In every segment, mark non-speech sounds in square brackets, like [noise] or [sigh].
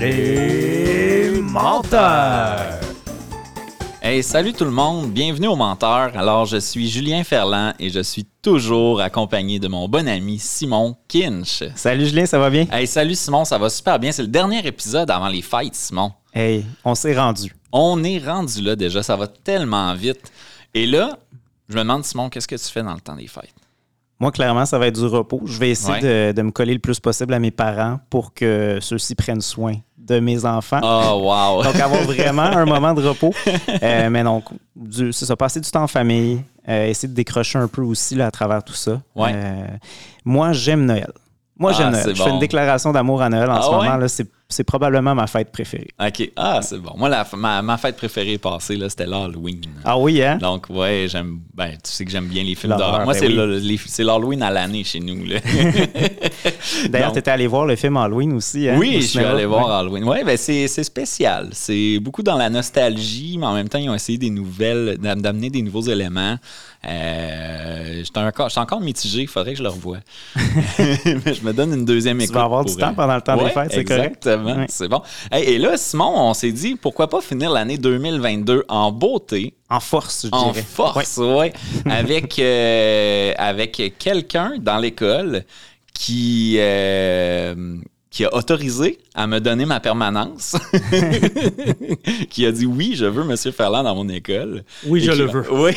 Les menteurs. Hey, salut tout le monde, bienvenue au Menteur. Alors, je suis Julien Ferland et je suis toujours accompagné de mon bon ami Simon Kinch. Salut Julien, ça va bien? Hey, salut Simon, ça va super bien. C'est le dernier épisode avant les fêtes, Simon. Hey, on s'est rendu. On est rendu là déjà, ça va tellement vite. Et là, je me demande, Simon, qu'est-ce que tu fais dans le temps des fêtes? Moi, clairement, ça va être du repos. Je vais essayer de, de me coller le plus possible à mes parents pour que ceux-ci prennent soin de mes enfants. Oh, wow! donc, avoir [laughs] vraiment un moment de repos. Euh, mais donc, c'est ça, passer du temps en famille, euh, essayer de décrocher un peu aussi là, à travers tout ça. Ouais. Euh, moi, j'aime Noël. Moi, j'aime Ah, Noël. Je fais une déclaration d'amour à Noël en Ah ce ouais? moment. C'est c'est probablement ma fête préférée. OK. Ah, c'est bon. Moi, la- ma, ma fête préférée passée, là, c'était l'Halloween. Ah oui, hein? Donc, ouais, j'aime. Ben, tu sais que j'aime bien les films d'horreur. Moi, ben c'est oui. l'Halloween à l'année chez nous. [laughs] D'ailleurs, tu étais allé voir le film Halloween aussi. Hein, au oui, je suis allé voir. Halloween. Ouais, ben c'est spécial. C'est beaucoup dans la nostalgie, mais en même temps, ils ont essayé des nouvelles, d'am- d'amener des nouveaux éléments. Euh, encore, j'étais encore mitigé, il faudrait que je le revoie. mais [laughs] [laughs] je me donne une deuxième Tu écoute. vas avoir du pour, temps euh, pendant le temps des fêtes, c'est correct? Exactement, Ouais. c'est bon. Hey, et là, Simon, on s'est dit, pourquoi pas finir l'année 2022 en beauté, En force, je en dirais. force, ouais, [laughs] avec, euh, avec quelqu'un dans l'école qui, euh, qui a autorisé à me donner ma permanence, [laughs] qui a dit oui, je veux M. Ferland dans mon école. Oui, Et je le veux. [laughs] Oui,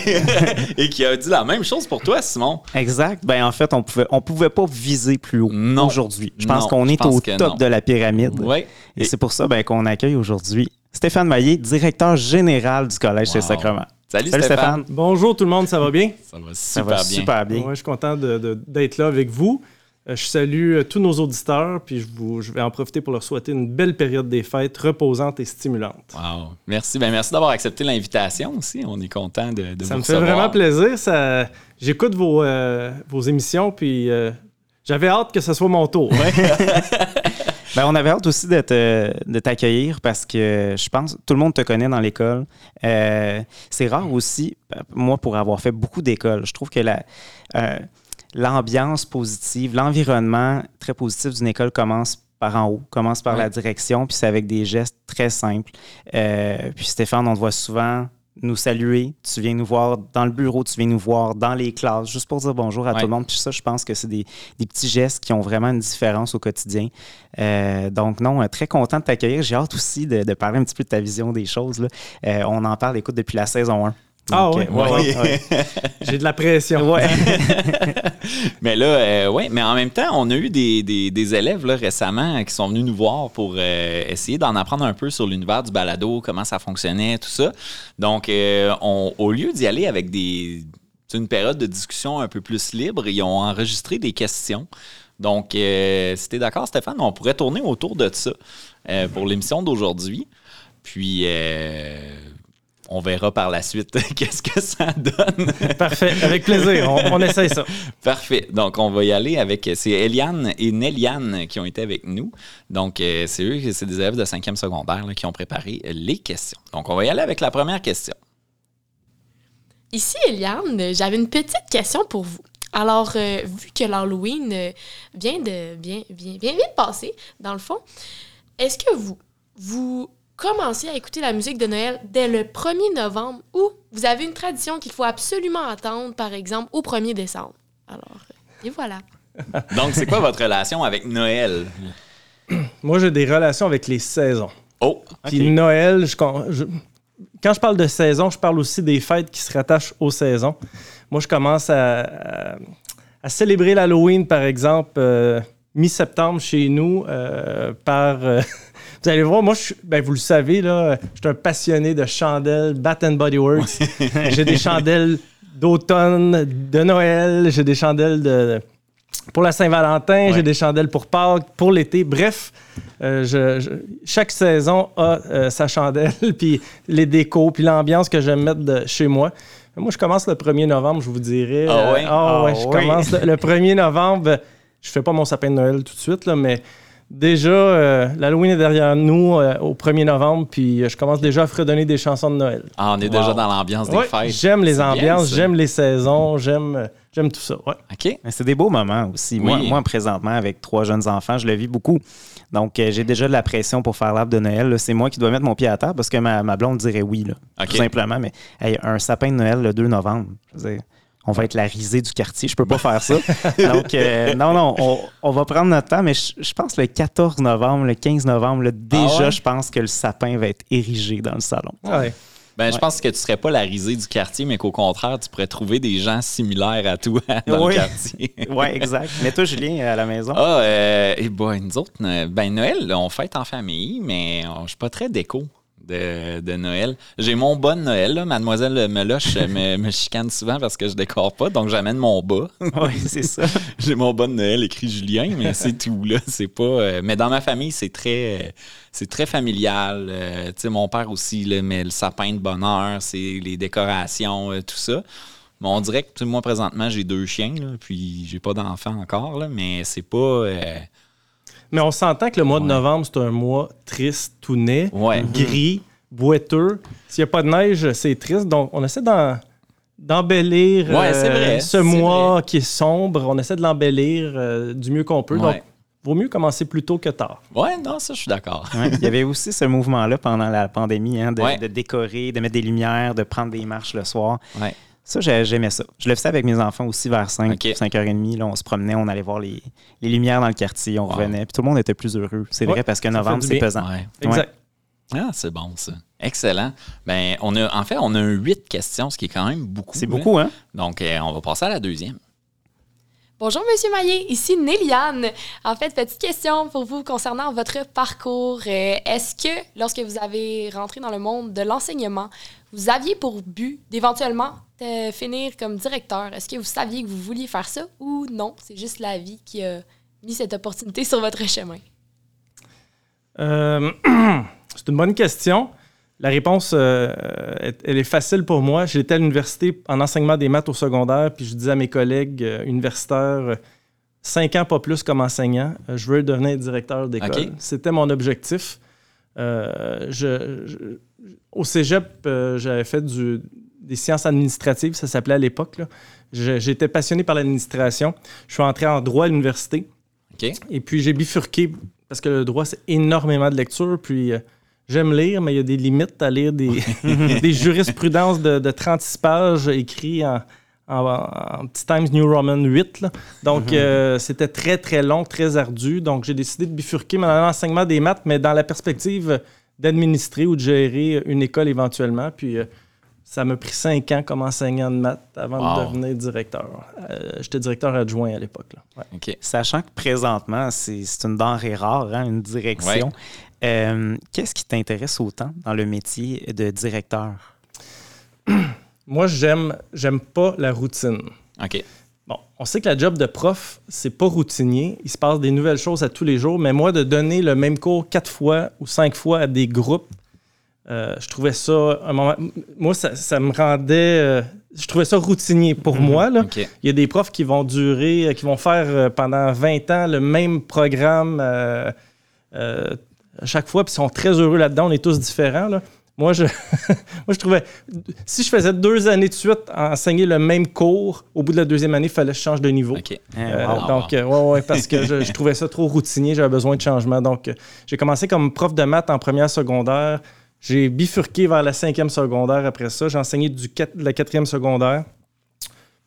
et qui a dit la même chose pour toi, Simon. Exact. Ben, en fait, on pouvait, on pouvait pas viser plus haut aujourd'hui. Je pense qu'on est pense au top non. de la pyramide. Oui. Et c'est pour ça ben, qu'on accueille aujourd'hui Stéphane Maillé, directeur général du Collège Wow. Saint-Sacrement. Salut, Salut Stéphane. Stéphane. Bonjour tout le monde, ça va bien? Ça va super Ça va bien. super bien. Ouais, je suis content d'être là avec vous. Euh, je salue euh, tous nos auditeurs, puis je, vous- je vais en profiter pour leur souhaiter une belle période des fêtes, reposante et stimulante. Wow. Merci. Ben, merci d'avoir accepté l'invitation aussi. On est content de, de Ça vous me fait vraiment plaisir. Ça, j'écoute vos, euh, vos émissions, puis euh, j'avais hâte que ce soit mon tour. [laughs] Ben, on avait hâte aussi de, te- de t'accueillir parce que je pense tout le monde te connaît dans l'école. Euh, c'est rare aussi, moi, pour avoir fait beaucoup d'écoles, je trouve que la, euh, l'ambiance positive, l'environnement très positif d'une école commence par en haut, commence par Ouais. la direction, puis c'est avec des gestes très simples. Euh, puis Stéphane, on te voit souvent nous saluer, tu viens nous voir dans le bureau, tu viens nous voir dans les classes, juste pour dire bonjour à Ouais. tout le monde. Puis ça, je pense que c'est des, des petits gestes qui ont vraiment une différence au quotidien. Euh, donc, non, euh, très content de t'accueillir. J'ai hâte aussi de, de parler un petit peu de ta vision des choses. là. Euh, on en parle, écoute, depuis la saison 1. Ah Donc, ouais? euh, ouais, Ouais. ouais. J'ai de la pression. Ouais. [laughs] Mais là, euh, ouais, mais en même temps, on a eu des, des- des élèves là, récemment qui sont venus nous voir pour euh, essayer d'en apprendre un peu sur l'univers du balado, comment ça fonctionnait, tout ça. Donc, euh, on- au lieu d'y aller avec des, une période de discussion un peu plus libre, ils ont enregistré des questions. Donc, euh, si tu es d'accord, Stéphane, on pourrait tourner autour de ça pour l'émission d'aujourd'hui. Puis, euh, on verra par la suite [laughs] qu'est-ce que ça donne. [laughs] Parfait, avec plaisir. On, on essaye ça. Parfait. Donc, on va y aller avec. C'est Eliane et Néliane qui ont été avec nous. Donc, euh, c'est eux, c'est des élèves de 5e secondaire là, qui ont préparé les questions. Donc, on va y aller avec la première question. Ici, Eliane, j'avais une petite question pour vous. Alors, euh, vu que l'Halloween euh, vient de bien, bien, bien, bien de passer, dans le fond, est-ce que vous, vous commencez à écouter la musique de Noël dès le 1er novembre ou vous avez une tradition qu'il faut absolument attendre, par exemple, au 1er décembre? Alors, euh, et voilà. [laughs] Donc, c'est quoi votre relation avec Noël? [clears throat] Moi, j'ai des relations avec les saisons. Oh, Puis Noël, je, con- je- quand je parle de saison, je parle aussi des fêtes qui se rattachent aux saisons. Moi, je commence à, à- à célébrer l'Halloween, par exemple, euh, mi-septembre chez nous, euh, par... euh, [laughs] vous allez voir, moi, je, ben, vous le savez, là, je suis un passionné de chandelles Bath and Body Works. j'ai des chandelles d'automne, de Noël, j'ai des chandelles de, pour la Saint-Valentin, Ouais. j'ai des chandelles pour Pâques, pour l'été. Bref, euh, je- je- chaque saison a euh, sa chandelle, [laughs] puis les décos, puis l'ambiance que j'aime mettre de chez moi. Moi, je commence le 1er novembre, je vous dirais. Ah ouais? ah ouais, Ah je commence le, le 1er novembre. Je fais pas mon sapin de Noël tout de suite, là, mais déjà, euh, l'Halloween est derrière nous euh, au 1er novembre, puis euh, je commence déjà à fredonner des chansons de Noël. Ah, on est déjà dans l'ambiance des Ouais, fêtes. j'aime les ambiances, j'aime les saisons, j'aime j'aime tout ça. Ouais. OK. Mais c'est des beaux moments aussi. Moi, Oui. moi, présentement, avec trois jeunes enfants, je le vis beaucoup. Donc, euh, j'ai déjà de la pression pour faire l'arbre de Noël. là. C'est moi qui dois mettre mon pied à terre parce que ma, ma blonde dirait oui, là, OK. tout simplement. Mais hey, un sapin de Noël le 2 novembre, je veux dire, on va être la risée du quartier. Je peux pas faire ça. [laughs] Donc, euh, non, non, on, on va prendre notre temps. Mais je, je pense le 14 novembre, le 15 novembre, là, déjà, Ah ouais? je pense que le sapin va être érigé dans le salon. Ouais. Ben, je pense que tu serais pas la risée du quartier, mais qu'au contraire, tu pourrais trouver des gens similaires à toi [laughs] dans Oui. le quartier. [laughs] Oui, exact. Mais toi, Julien, à la maison? Ah, euh, et boy, nous autres, euh, ben Noël, là, on fête en famille, mais on- je suis pas très déco de, de Noël. J'ai mon bas de Noël, là. Mademoiselle Meloche [laughs] me, me chicane souvent parce que je décore pas, donc j'amène mon bas. Oui, c'est ça. [laughs] J'ai mon bas de Noël écrit Julien, mais c'est tout, là. C'est pas... euh, mais dans ma famille, c'est très... euh, c'est très familial. Euh, tu sais, mon père aussi, là, met le sapin de bonheur, c'est les décorations, euh, tout ça. Mais on dirait que moi, présentement, j'ai deux chiens, là, puis j'ai pas d'enfants encore, là, mais c'est pas... Mais on s'entend que le mois de novembre, c'est un mois triste, tout net, Ouais. [laughs] gris, boiteux. S'il n'y a pas de neige, c'est triste. Donc, on essaie d'en- d'embellir Ouais, c'est euh, vrai, ce c'est mois qui est sombre. On essaie de l'embellir euh, du mieux qu'on peut. Ouais. Donc, vaut mieux commencer plus tôt que tard. Ouais, non, ça, je suis d'accord. Ouais, Il y avait aussi ce mouvement-là pendant la pandémie, hein, de, Ouais. de décorer, de mettre des lumières, de prendre des marches le soir. Ouais. Ça, j'ai- j'aimais ça. Je le faisais avec mes enfants aussi vers 5, Ok. 5h30. Là, on se promenait, on allait voir les, les lumières dans le quartier, on Wow. revenait. Puis tout le monde était plus heureux. C'est Ouais, vrai parce que novembre, c'est pesant. Ouais. Exact. Ah, c'est bon, ça. Excellent. Ben, on a, en fait, on a huit questions, ce qui est quand même beaucoup. C'est hein. beaucoup, hein? Donc, euh, on va passer à la deuxième. Bonjour, Monsieur Maillé. Ici Néliane. En fait, petite question pour vous concernant votre parcours. Euh, Est-ce que, lorsque vous avez rentré dans le monde de l'enseignement, vous aviez pour but d'éventuellement euh, finir comme directeur? Est-ce que vous saviez que vous vouliez faire ça ou non? C'est juste la vie qui a mis cette opportunité sur votre chemin. Euh, [clears throat] c'est une bonne question. La réponse, euh, elle est facile pour moi. J'étais à l'université en enseignement des maths au secondaire, puis je disais à mes collègues euh, universitaires, cinq ans pas plus comme enseignant, euh, je veux devenir directeur d'école. OK. C'était mon objectif. Euh, je- je- au cégep, euh, j'avais fait du- des sciences administratives, ça s'appelait à l'époque. J'étais passionné par l'administration. Je suis entré en droit à l'université. Et puis j'ai bifurqué parce que le droit, c'est énormément de lecture. Puis euh, j'aime lire, mais il y a des limites à lire des, [laughs] des jurisprudences de, de 36 pages écrits en, en- en petit Times New Roman 8. là. Donc [laughs] euh, c'était très, très long, très ardu. Donc j'ai décidé de bifurquer dans l'enseignement des maths, mais dans la perspective d'administrer ou de gérer une école éventuellement. Puis euh, ça m'a pris cinq ans comme enseignant de maths avant Wow. de devenir directeur. Euh, J'étais directeur adjoint à l'époque. Ouais. Sachant que présentement, c'est c'est une denrée rare, hein, une direction. Euh, Qu'est-ce qui t'intéresse autant dans le métier de directeur? [clears throat] Moi, j'aime, j'aime pas la routine. OK. Bon, on sait que la job de prof, c'est pas routinier. Il se passe des nouvelles choses à tous les jours. Mais moi, de donner le même cours quatre fois ou cinq fois à des groupes, euh, je trouvais ça un moment. Moi, ça, ça me rendait. euh, je trouvais ça routinier pour moi. Là. Il y a des profs qui vont durer, euh, qui vont faire pendant 20 ans le même programme euh, à chaque fois, puis ils sont très heureux là-dedans. On est tous différents. là. Moi, je, [laughs] moi, je trouvais. Si je faisais deux années de suite à enseigner le même cours, au bout de la deuxième année, il fallait que je change de niveau. Wow. wow. donc, euh, ouais, ouais, parce que je, je [laughs] trouvais ça trop routinier, j'avais besoin de changement. Donc, j'ai commencé comme prof de maths en première secondaire. J'ai bifurqué vers la cinquième secondaire après ça. J'ai enseigné du la quatrième secondaire.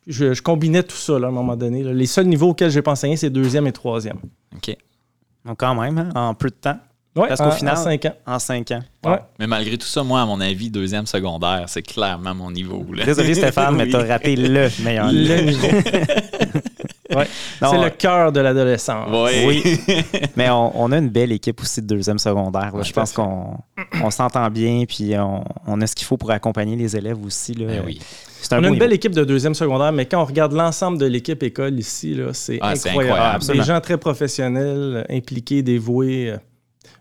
Je, je combinais tout ça là, à un moment donné. là. Les seuls niveaux auxquels j'ai pas enseigné, c'est deuxième et troisième. OK. Donc, quand même, hein, en peu de temps, Ouais, Parce qu'au en- final- en cinq ans. en cinq ans. Ouais. Mais malgré tout ça, moi, à mon avis, deuxième secondaire, c'est clairement mon niveau. là. Désolé, Stéphane, [laughs] mais Oui. t'as raté le meilleur. Le niveau. [laughs] Ouais. [laughs] C'est euh, le cœur de l'adolescence. Ouais. Oui. [laughs] Mais on, on a une belle équipe aussi de deuxième secondaire. là. Ouais, Je pense qu'on on s'entend bien, puis on, on a ce qu'il faut pour accompagner les élèves aussi. Là. Ben oui. On a une niveau. belle équipe de deuxième secondaire, mais quand on regarde l'ensemble de l'équipe école ici, là, c'est Ah, c'est incroyable. incroyable, Des gens très professionnels, euh, impliqués, dévoués.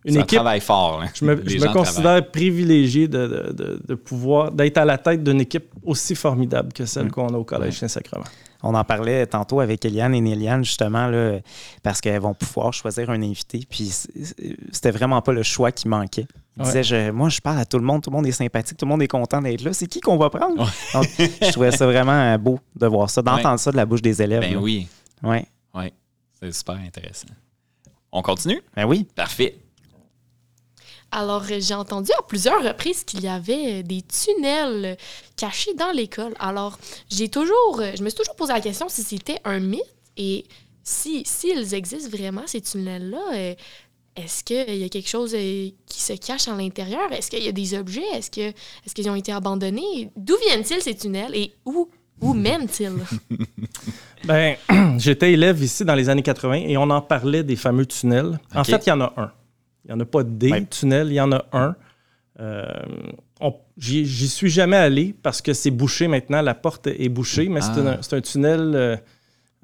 Une ça équipe. travaille fort. hein. Je me, Les je me gens travaillent. considère privilégié de, de- de- de pouvoir d'être à la tête d'une équipe aussi formidable que celle Mm. qu'on a au Collège Saint-Sacrement. On en parlait tantôt avec Eliane et Néliane, justement, là, parce qu'elles vont pouvoir choisir un invité. Puis c'était vraiment pas le choix qui manquait. Ils Ouais. disaient, je- moi, je parle à tout le monde, tout le monde est sympathique, tout le monde est content d'être là. C'est qui qu'on va prendre? Donc, je trouvais ça vraiment euh, beau de voir ça, d'entendre ça de la bouche des élèves. Ben là. oui, Ouais. c'est super intéressant. On continue? Ben oui. Parfait. Alors, euh, j'ai entendu à plusieurs reprises qu'il y avait euh, des tunnels euh, cachés dans l'école. Alors, j'ai toujours, je me suis toujours posé la question si c'était un mythe et si s'ils existent vraiment, ces tunnels-là, est-ce qu'il y a quelque chose qui se cache à l'intérieur? Est-ce qu'il y a des objets? Est-ce que est-ce qu'ils ont été abandonnés? D'où viennent-ils ces tunnels? Et où, où mènent-ils? [laughs] Ben, [clears throat] j'étais élève ici dans les années 80 et on en parlait des fameux tunnels. En fait, il y en a un. Il n'y en a pas des Ouais. tunnels, il y en a un. Euh, J'y suis jamais allé parce que c'est bouché maintenant, la porte est bouchée, mais c'est Ah. un, c'est un tunnel euh,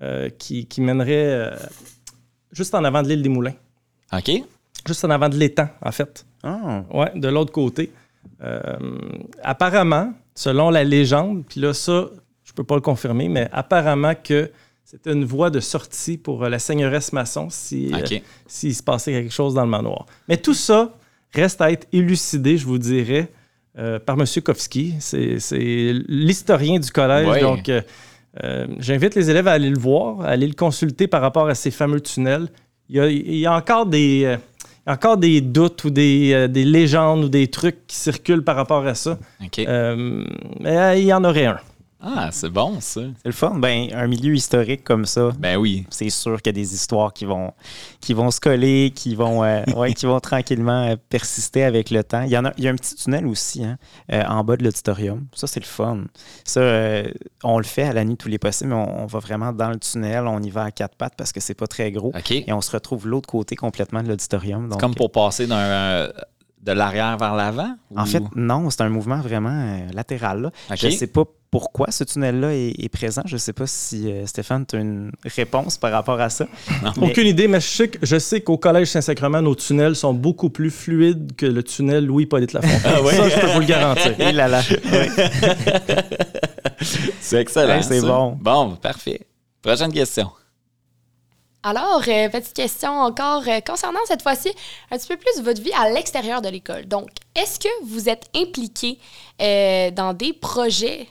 euh, qui, qui mènerait juste en avant de l'île des Moulins, OK? juste en avant de l'étang, en fait. Ah. Ouais, de l'autre côté. Apparemment, selon la légende, puis là, ça, je peux pas le confirmer, mais apparemment que c'était une voie de sortie pour euh, la seigneuresse maçon si, euh, s'il se passait quelque chose dans le manoir. Mais tout ça reste à être élucidé, je vous dirais, euh, par M. Kowski. C'est, l'historien du collège. Ouais. Donc, euh, j'invite les élèves à aller le voir, à aller le consulter par rapport à ces fameux tunnels. Il y a, il y a encore des... encore des doutes ou des, des légendes ou des trucs qui circulent par rapport à ça. Mais il y en aurait un. Ah, c'est bon, ça. C'est le fun. Ben, un milieu historique comme ça, Ben oui. c'est sûr qu'il y a des histoires qui vont, qui vont se coller, qui vont, euh, [laughs] ouais, qui vont tranquillement euh, persister avec le temps. Il y, en a, il y a un petit tunnel aussi hein, euh, en bas de l'auditorium. Ça, c'est le fun. Ça, on le fait à la nuit tous les possibles, mais on, on va vraiment dans le tunnel, on y va à quatre pattes parce que c'est pas très gros. OK. Et on se retrouve de l'autre côté complètement de l'auditorium. Comme pour passer d'un, de l'arrière vers l'avant? En fait, non, c'est un mouvement vraiment euh, latéral. là. Je ne sais pas pourquoi ce tunnel-là est, est présent. Je ne sais pas si euh, Stéphane, tu as une réponse par rapport à ça. Mais- Aucune idée, mais je sais, je sais qu'au Collège Saint-Sacrement, nos tunnels sont beaucoup plus fluides que le tunnel Louis-Polyte Lafontaine. Ah? Ça, je peux vous le garantir. Et là là. [laughs] C'est excellent. Ouais, c'est bon. Bon, parfait. Prochaine question. Alors, euh, petite question encore euh, concernant cette fois-ci un petit peu plus votre vie à l'extérieur de l'école. Donc, est-ce que vous êtes impliqué euh, dans des projets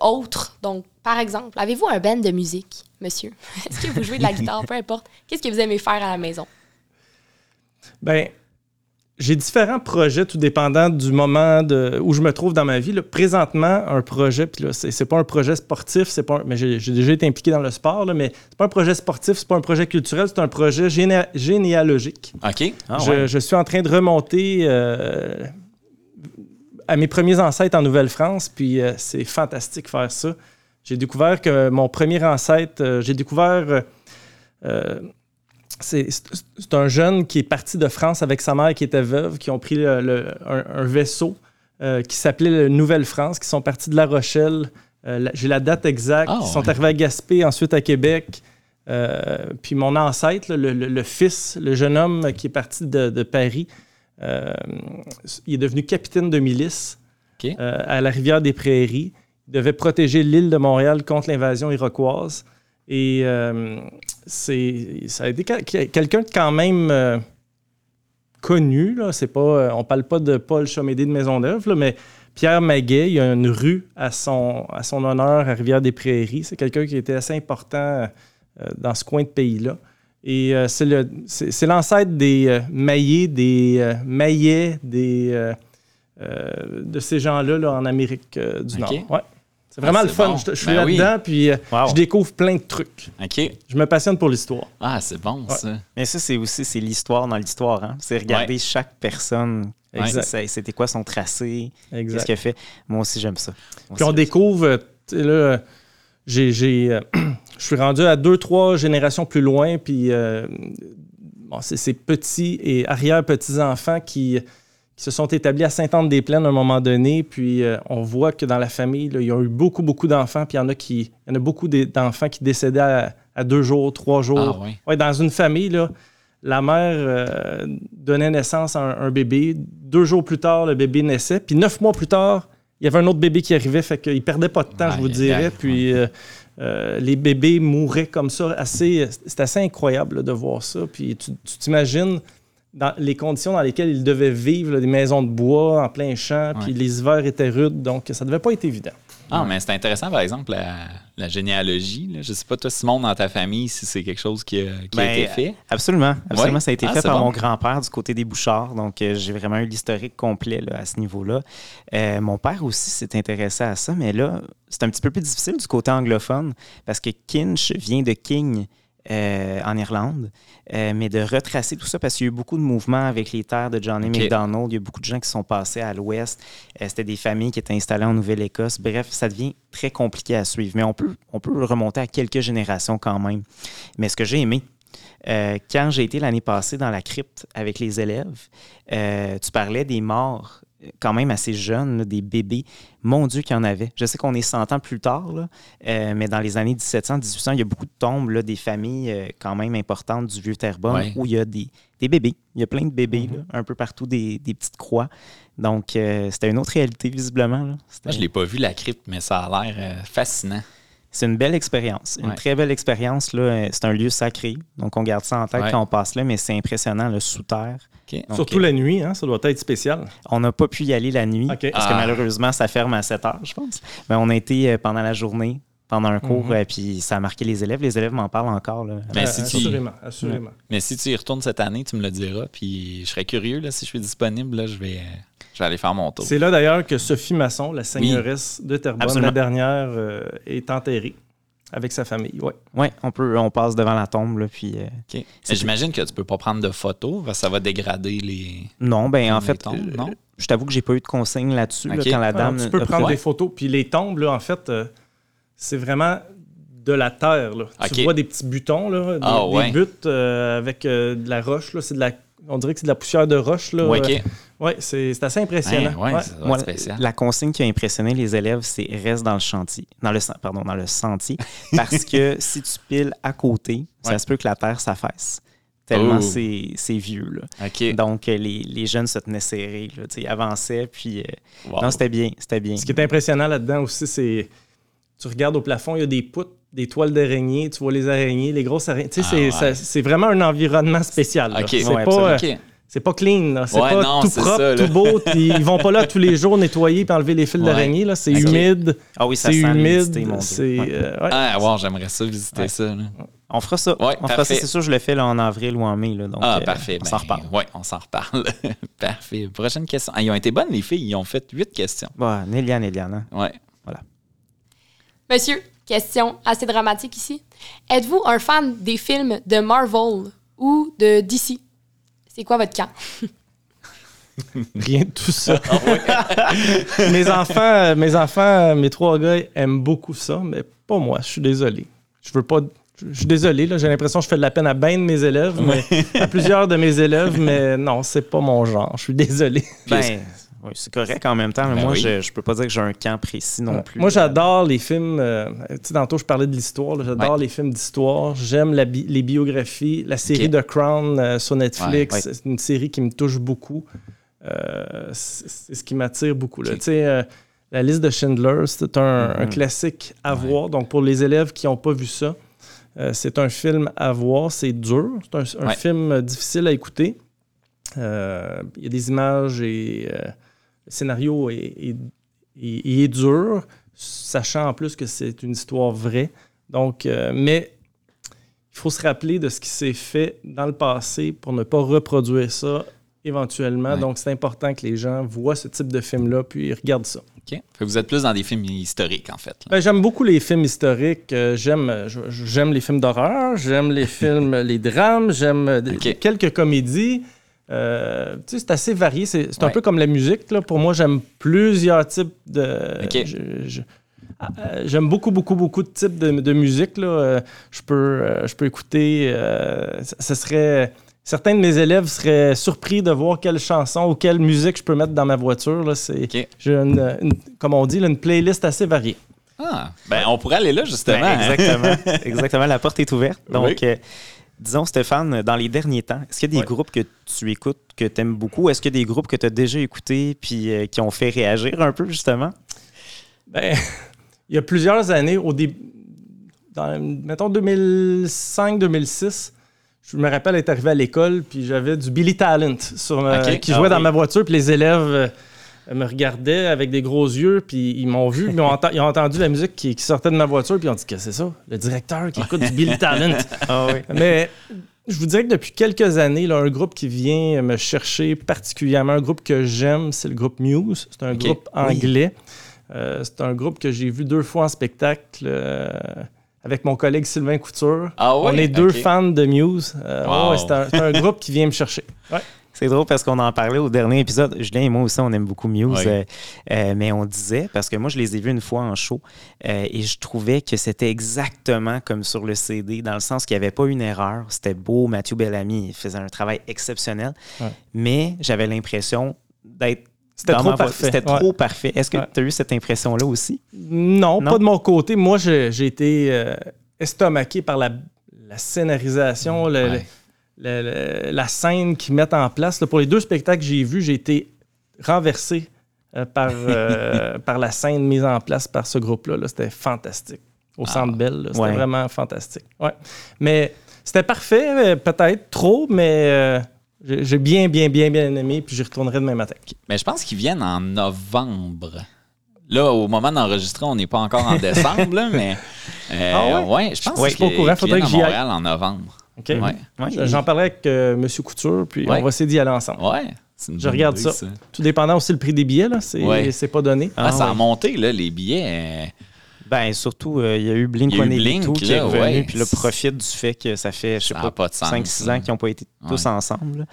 autres? Donc, par exemple, avez-vous un band de musique, monsieur? [laughs] Est-ce que vous jouez de la guitare, peu importe? Qu'est-ce que vous aimez faire à la maison? Ben, j'ai différents projets, tout dépendant du moment de, où je me trouve dans ma vie. là. Présentement, un projet, puis là, c'est, pas un projet sportif, c'est pas un- mais j'ai, déjà été impliqué dans le sport, là, mais c'est pas un projet sportif, c'est pas un projet culturel, c'est un projet géné- généalogique. OK. Ah, je, ouais. je suis en train de remonter euh, à mes premiers ancêtres en Nouvelle-France, puis euh, c'est fantastique faire ça. J'ai découvert que mon premier ancêtre, euh, j'ai découvert. euh, c'est un jeune qui est parti de France avec sa mère qui était veuve, qui ont pris le- le- un, un vaisseau euh, qui s'appelait le Nouvelle-France, qui sont partis de La Rochelle. Euh, J'ai la date exacte. Ah, Ils sont ouais. arrivés à Gaspé, ensuite à Québec. Euh, puis mon ancêtre, là, le, fils, le jeune homme qui est parti de, de Paris, il est devenu capitaine de milice à la rivière des Prairies. Il devait protéger l'île de Montréal contre l'invasion iroquoise. Et c'est, ça a été quel- quelqu'un de quand même euh, connu. Là. C'est pas, euh, on parle pas de Paul Chomédé de Maisonneuve, là, mais Pierre Maguet, il y a une rue à son, à son honneur à Rivière-des-Prairies. C'est quelqu'un qui était assez important euh, dans ce coin de pays-là. Et euh, c'est, le, c'est, c'est l'ancêtre des euh, Maillets, des euh, Maillets, des, de ces gens-là là, en Amérique du. Nord. Ouais. C'est vraiment Ah, le fun. bon. Je, je suis Ben oui. là-dedans, puis euh, Wow. je découvre plein de trucs. OK. Je me passionne pour l'histoire. Ah, c'est bon, ça. Mais ça, c'est aussi c'est l'histoire dans l'histoire. Hein? C'est regarder chaque personne. Exact. C'était quoi son tracé? Qu'est-ce Exact. qu'elle fait? Moi aussi, j'aime ça. Moi Puis on découvre, euh, tu sais, là, j'ai, j'ai, euh, [clears throat] je suis rendu à deux, trois générations plus loin, puis euh, bon, c'est ces petits et arrière-petits-enfants qui, qui se sont établis à Sainte-Anne-des-Plaines à un moment donné, puis euh, on voit que dans la famille, là, il y a eu beaucoup, beaucoup d'enfants, puis il y en a, qui, il y en a beaucoup d'enfants qui décédaient à, à deux jours, trois jours. Ah, oui. Ouais, dans une famille, là, la mère euh, donnait naissance à un, un bébé. Deux jours plus tard, le bébé naissait. Puis neuf mois plus tard, il y avait un autre bébé qui arrivait. Fait qu'il perdait pas de temps, je vous dirais. Puis euh, euh, les bébés mouraient comme ça. Assez, c'est assez incroyable là, de voir ça. Puis tu tu t'imagines dans les conditions dans lesquelles ils devaient vivre, là, des maisons de bois en plein champ, puis les hivers étaient rudes, donc ça devait pas être évident. Ah, mais c'est intéressant, par exemple, la, la généalogie. Là. Je sais pas, toi, Simon, dans ta famille, si c'est quelque chose qui a, qui a Ben, été fait. Absolument. Absolument. Ouais. Ça a été Ah, fait par bon. mon grand-père du côté des Bouchards. Donc, euh, j'ai vraiment eu l'historique complet là, à ce niveau-là. Euh, mon père aussi s'est intéressé à ça, mais là, c'est un petit peu plus difficile du côté anglophone parce que Kinch vient de King. Euh, en Irlande, Euh, mais de retracer tout ça parce qu'il y a eu beaucoup de mouvements avec les terres de Johnny. McDonald. Il y a beaucoup de gens qui sont passés à l'ouest. Euh, C'était des familles qui étaient installées en Nouvelle-Écosse. Bref, ça devient très compliqué à suivre. Mais on peut, on peut remonter à quelques générations quand même. Mais ce que j'ai aimé, euh, quand j'ai été l'année passée dans la crypte avec les élèves, euh, tu parlais des morts quand même assez jeunes, là, des bébés. Mon Dieu qu'il y en avait. Je sais qu'on est 100 ans plus tard, là, euh, mais dans les années 1700, 1800, il y a beaucoup de tombes là, des familles euh, quand même importantes du vieux Terrebonne Ouais. où il y a des, des bébés. Il y a plein de bébés là, un peu partout, des, des petites croix. Donc, euh, c'était une autre réalité, visiblement. Moi, je l'ai pas vu, la crypte, mais ça a l'air fascinant. C'est une belle expérience, une Ouais. très belle expérience. là. Euh, C'est un lieu sacré, donc on garde ça en tête Ouais. quand on passe là, mais c'est impressionnant, le sous terre. Donc, Surtout la nuit, hein, ça doit être spécial. On n'a pas pu y aller la nuit parce que Ah. malheureusement, ça ferme à 7 heures, je pense. Mais on a été euh, pendant la journée, pendant un cours, euh, puis ça a marqué les élèves. Les élèves m'en parlent encore. là. Ben, Euh, si tu- assurément, assurément. Mais si tu y retournes cette année, tu me le diras. Puis je serais curieux, là, si je suis disponible, là, je vais, je vais aller faire mon tour. C'est là d'ailleurs que Sophie Masson, la seigneuresse de Terrebonne, Absolument. la dernière, euh, est enterrée avec sa famille. Ouais. Oui, on, peut, on passe devant la tombe, là, puis... euh, OK. Mais J'imagine que tu peux pas prendre de photos, parce que ça va dégrader les. Non, ben en fait, tombes, euh, non? je t'avoue que j'ai pas eu de consigne là-dessus, là, quand la Alors, dame... tu peux prendre pris- des photos. Puis les tombes, là, en fait, euh, c'est vraiment de la terre. Là. Tu vois des petits butons, là, des, Ah, des buts euh, avec euh, de la roche. Là. C'est de la, on dirait que c'est de la poussière de roche. Là. Ouais, Euh, ouais, c'est, c'est assez impressionnant. Ouais, Ouais. Moi, la consigne qui a impressionné les élèves, c'est reste dans le chantier, dans le, pardon, dans le sentier, parce que [laughs] si tu piles à côté, ça Ouais. se peut que la terre s'affaisse. Tellement Oh. c'est c'est vieux. Là. OK. Donc, les, les jeunes se tenaient serrés, là, avançaient, puis... euh, Wow. Non, c'était bien, c'était bien. Ce qui est impressionnant là-dedans aussi, c'est. Tu regardes au plafond, il y a des poutres, des toiles d'araignées, tu vois les araignées, les grosses araignées. Tu sais, Ah, c'est, ouais. vraiment un environnement spécial. là. OK. C'est, Ouais, pas, euh, OK. c'est pas clean, c'est Ouais, pas non, tout propre, ça, tout beau. ils vont pas là tous les jours nettoyer et enlever les fils Ouais. d'araignée. Là. C'est humide, Ah oui, ça c'est sent humide. euh, ouais. Ah, wow, j'aimerais ça visiter Ouais. ça. là. On fera ça. Ouais, on fera parfait. ça, c'est sûr, je le fais là, en avril ou en mai. Là, donc, ah, euh, parfait. On ben, s'en reparle. Oui, on s'en reparle. [laughs] parfait. Prochaine question. Ah, ils ont été bonnes, les filles. Ils ont fait huit questions. Bah, Néliane, Néliane. hein. Ouais. Monsieur, question assez dramatique ici. Êtes-vous un fan des films de Marvel ou de DC? C'est quoi votre camp? [laughs] Rien de tout ça. Ah [laughs] mes enfants, mes enfants, mes trois gars aiment beaucoup ça, mais pas moi. Je suis désolé. Je veux pas. Je suis désolé, là, j'ai l'impression que je fais de la peine à bien de mes élèves, mais à plusieurs de mes élèves, mais non, c'est pas mon genre. Je suis désolé. Ben, [laughs] oui, c'est correct en même temps, mais Ben moi, oui. je, je peux pas dire que j'ai un camp précis non plus. Moi, j'adore les films. euh, tu sais, tantôt, je parlais de l'histoire. J'adore Ouais. les films d'histoire. J'aime bi- les biographies. La série Ok. The Crown euh, sur Netflix, Ouais, c'est une série qui me touche beaucoup. Euh, c'est ce qui m'attire beaucoup. là. Tu sais, euh, la liste de Schindler, c'est un, un Mhm. classique à voir. Donc, pour les élèves qui n'ont pas vu ça, euh, c'est un film à voir. C'est dur. C'est un, un film euh, difficile à écouter. Euh, Il y a des images et euh, scénario est, est- est- est dur, sachant en plus que c'est une histoire vraie. Donc, euh, mais il faut se rappeler de ce qui s'est fait dans le passé pour ne pas reproduire ça éventuellement. Ouais. Donc, c'est important que les gens voient ce type de film-là puis ils regardent ça. OK. Vous êtes plus dans des films historiques, en fait. Ben, j'aime beaucoup les films historiques. Euh, j'aime, j'aime les films d'horreur. J'aime les [laughs] films, les drames. J'aime quelques comédies. Euh, tu sais, c'est assez varié. C'est, c'est un peu comme la musique. Là. Pour moi, j'aime plusieurs types de. Je- euh, j'aime beaucoup, beaucoup, beaucoup de types de, de musique. Là. Euh, je, peux, je peux écouter. euh, ça serait. Certains de mes élèves seraient surpris de voir quelle chanson ou quelle musique je peux mettre dans ma voiture. Là. C'est. J'ai une, une- comme on dit, là, une playlist assez variée. Ah, ben, on pourrait aller là, justement. Ben, hein? exactement. [laughs] exactement. La porte est ouverte. Donc, Oui. euh, disons, Stéphane, dans les derniers temps, est-ce qu'il y a des Ouais. groupes que tu écoutes que tu aimes beaucoup? Est-ce qu'il y a des groupes que tu as déjà écoutés puis euh, qui ont fait réagir un peu, justement? Ben, il y a plusieurs années, au début, dans, mettons 2005-2006, je me rappelle être arrivé à l'école, puis j'avais du Billy Talent sur ma- qui Ah jouait dans oui. ma voiture, puis les élèves euh, me regardaient avec des gros yeux, puis ils m'ont vu, ils ont, ils ont entendu la musique qui, qui sortait de ma voiture, puis ils ont dit que c'est ça, le directeur qui écoute du Billy Talent. [laughs] Ah oui. Mais je vous dirais que depuis quelques années, là, un groupe qui vient me chercher particulièrement, un groupe que j'aime, c'est le groupe Muse. C'est un groupe Oui. anglais. Euh, c'est un groupe que j'ai vu deux fois en spectacle euh, avec mon collègue Sylvain Couture. Ah On est deux fans de Muse. Euh, Wow. ouais, c'est un, groupe qui vient me chercher. Ouais. C'est drôle parce qu'on en parlait au dernier épisode. Julien et moi aussi, on aime beaucoup Muse. Euh, euh, mais on disait, parce que moi, je les ai vus une fois en show, euh, et je trouvais que c'était exactement comme sur le CD, dans le sens qu'il n'y avait pas une erreur. C'était beau. Mathieu Bellamy il faisait un travail exceptionnel. Mais j'avais l'impression d'être. C'était trop parfait. C'était Ouais. trop parfait. Est-ce que Ouais. tu as eu cette impression-là aussi? Non, Non? pas de mon côté. Moi, j'ai été euh, estomaqué par la, la scénarisation, le- Ouais. le- le- la scène qu'ils mettent en place. Là, pour les deux spectacles que j'ai vus, j'ai été renversé euh, par, [laughs] euh, par la scène mise en place par ce groupe-là. là. C'était fantastique. Au Ah. Centre Bell, c'était Ouais. vraiment fantastique. Ouais. Mais c'était parfait, euh, peut-être trop, mais j'ai bien, bien, bien, bien aimé, puis j'y retournerai demain matin. Mais je pense qu'ils viennent en novembre. Là, au moment d'enregistrer, on n'est pas encore en décembre, là, [laughs] mais. euh, Ah ouais? je pense Ouais, je suis pas au courant, faudrait viennent que à j'y aille. Montréal en novembre. OK? Ouais. Ouais. J'en parlerai avec euh, M. Couture, puis Ouais. on va essayer d'y aller ensemble. Ouais. c'est une Je regarde idée, ça. Tout dépendant aussi le prix des billets, là, c'est pas donné. Ah, Ah, ça a monté, là, les billets. euh, Ben, surtout, euh, il y a eu Blink Il y a eu 182 Blink, qui est revenu, ouais. puis là, profite du fait que ça fait, je sais pas, pas de sens, 5-6 hein. ans qu'ils n'ont pas été tous Ouais. ensemble. là.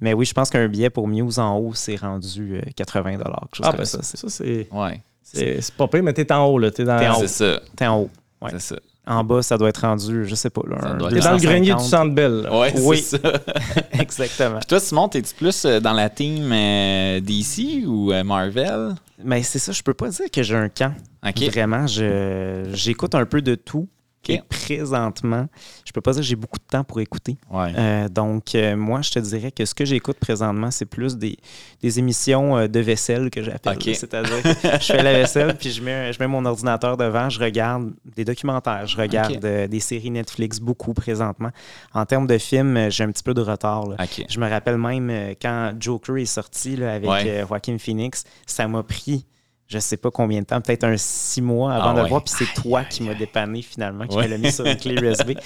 Mais oui, je pense qu'un billet pour Muse en haut, c'est rendu euh, 80 quelque chose Ah, comme ben ça. ça, ça c'est Ouais. c'est- pas pire, mais t'es en haut, là. T'es dans, T'es en haut. C'est ça. T'es en haut. Ouais. C'est ça. En bas, ça doit être rendu, je sais pas, là, un t'es dans le 250. grenier du Centre Bell. là. Ouais, Oui. c'est ça. [laughs] Exactement. Puis toi, Simon, t'es-tu plus euh, dans la team euh, DC ou euh, Marvel? Mais c'est ça, je peux pas dire que j'ai un camp. OK. Vraiment, je- j'écoute un peu de tout. Et présentement, je peux pas dire que j'ai beaucoup de temps pour écouter. Ouais. Euh, donc, euh, moi, je te dirais que ce que j'écoute présentement, c'est plus des, des émissions euh, de vaisselle que j'appelle. Ok. là. C'est-à-dire que je fais la vaisselle, puis je mets, je mets mon ordinateur devant, je regarde des documentaires, je regarde des séries Netflix, beaucoup présentement. En termes de films, j'ai un petit peu de retard. là. Je me rappelle même quand Joker est sorti là, avec Ouais. Joaquin Phoenix, ça m'a pris je sais pas combien de temps, peut-être un six mois avant Ah de ouais. voir, puis c'est toi qui m'as dépanné finalement, qui Ouais. me l'a mis sur une clé USB. [laughs]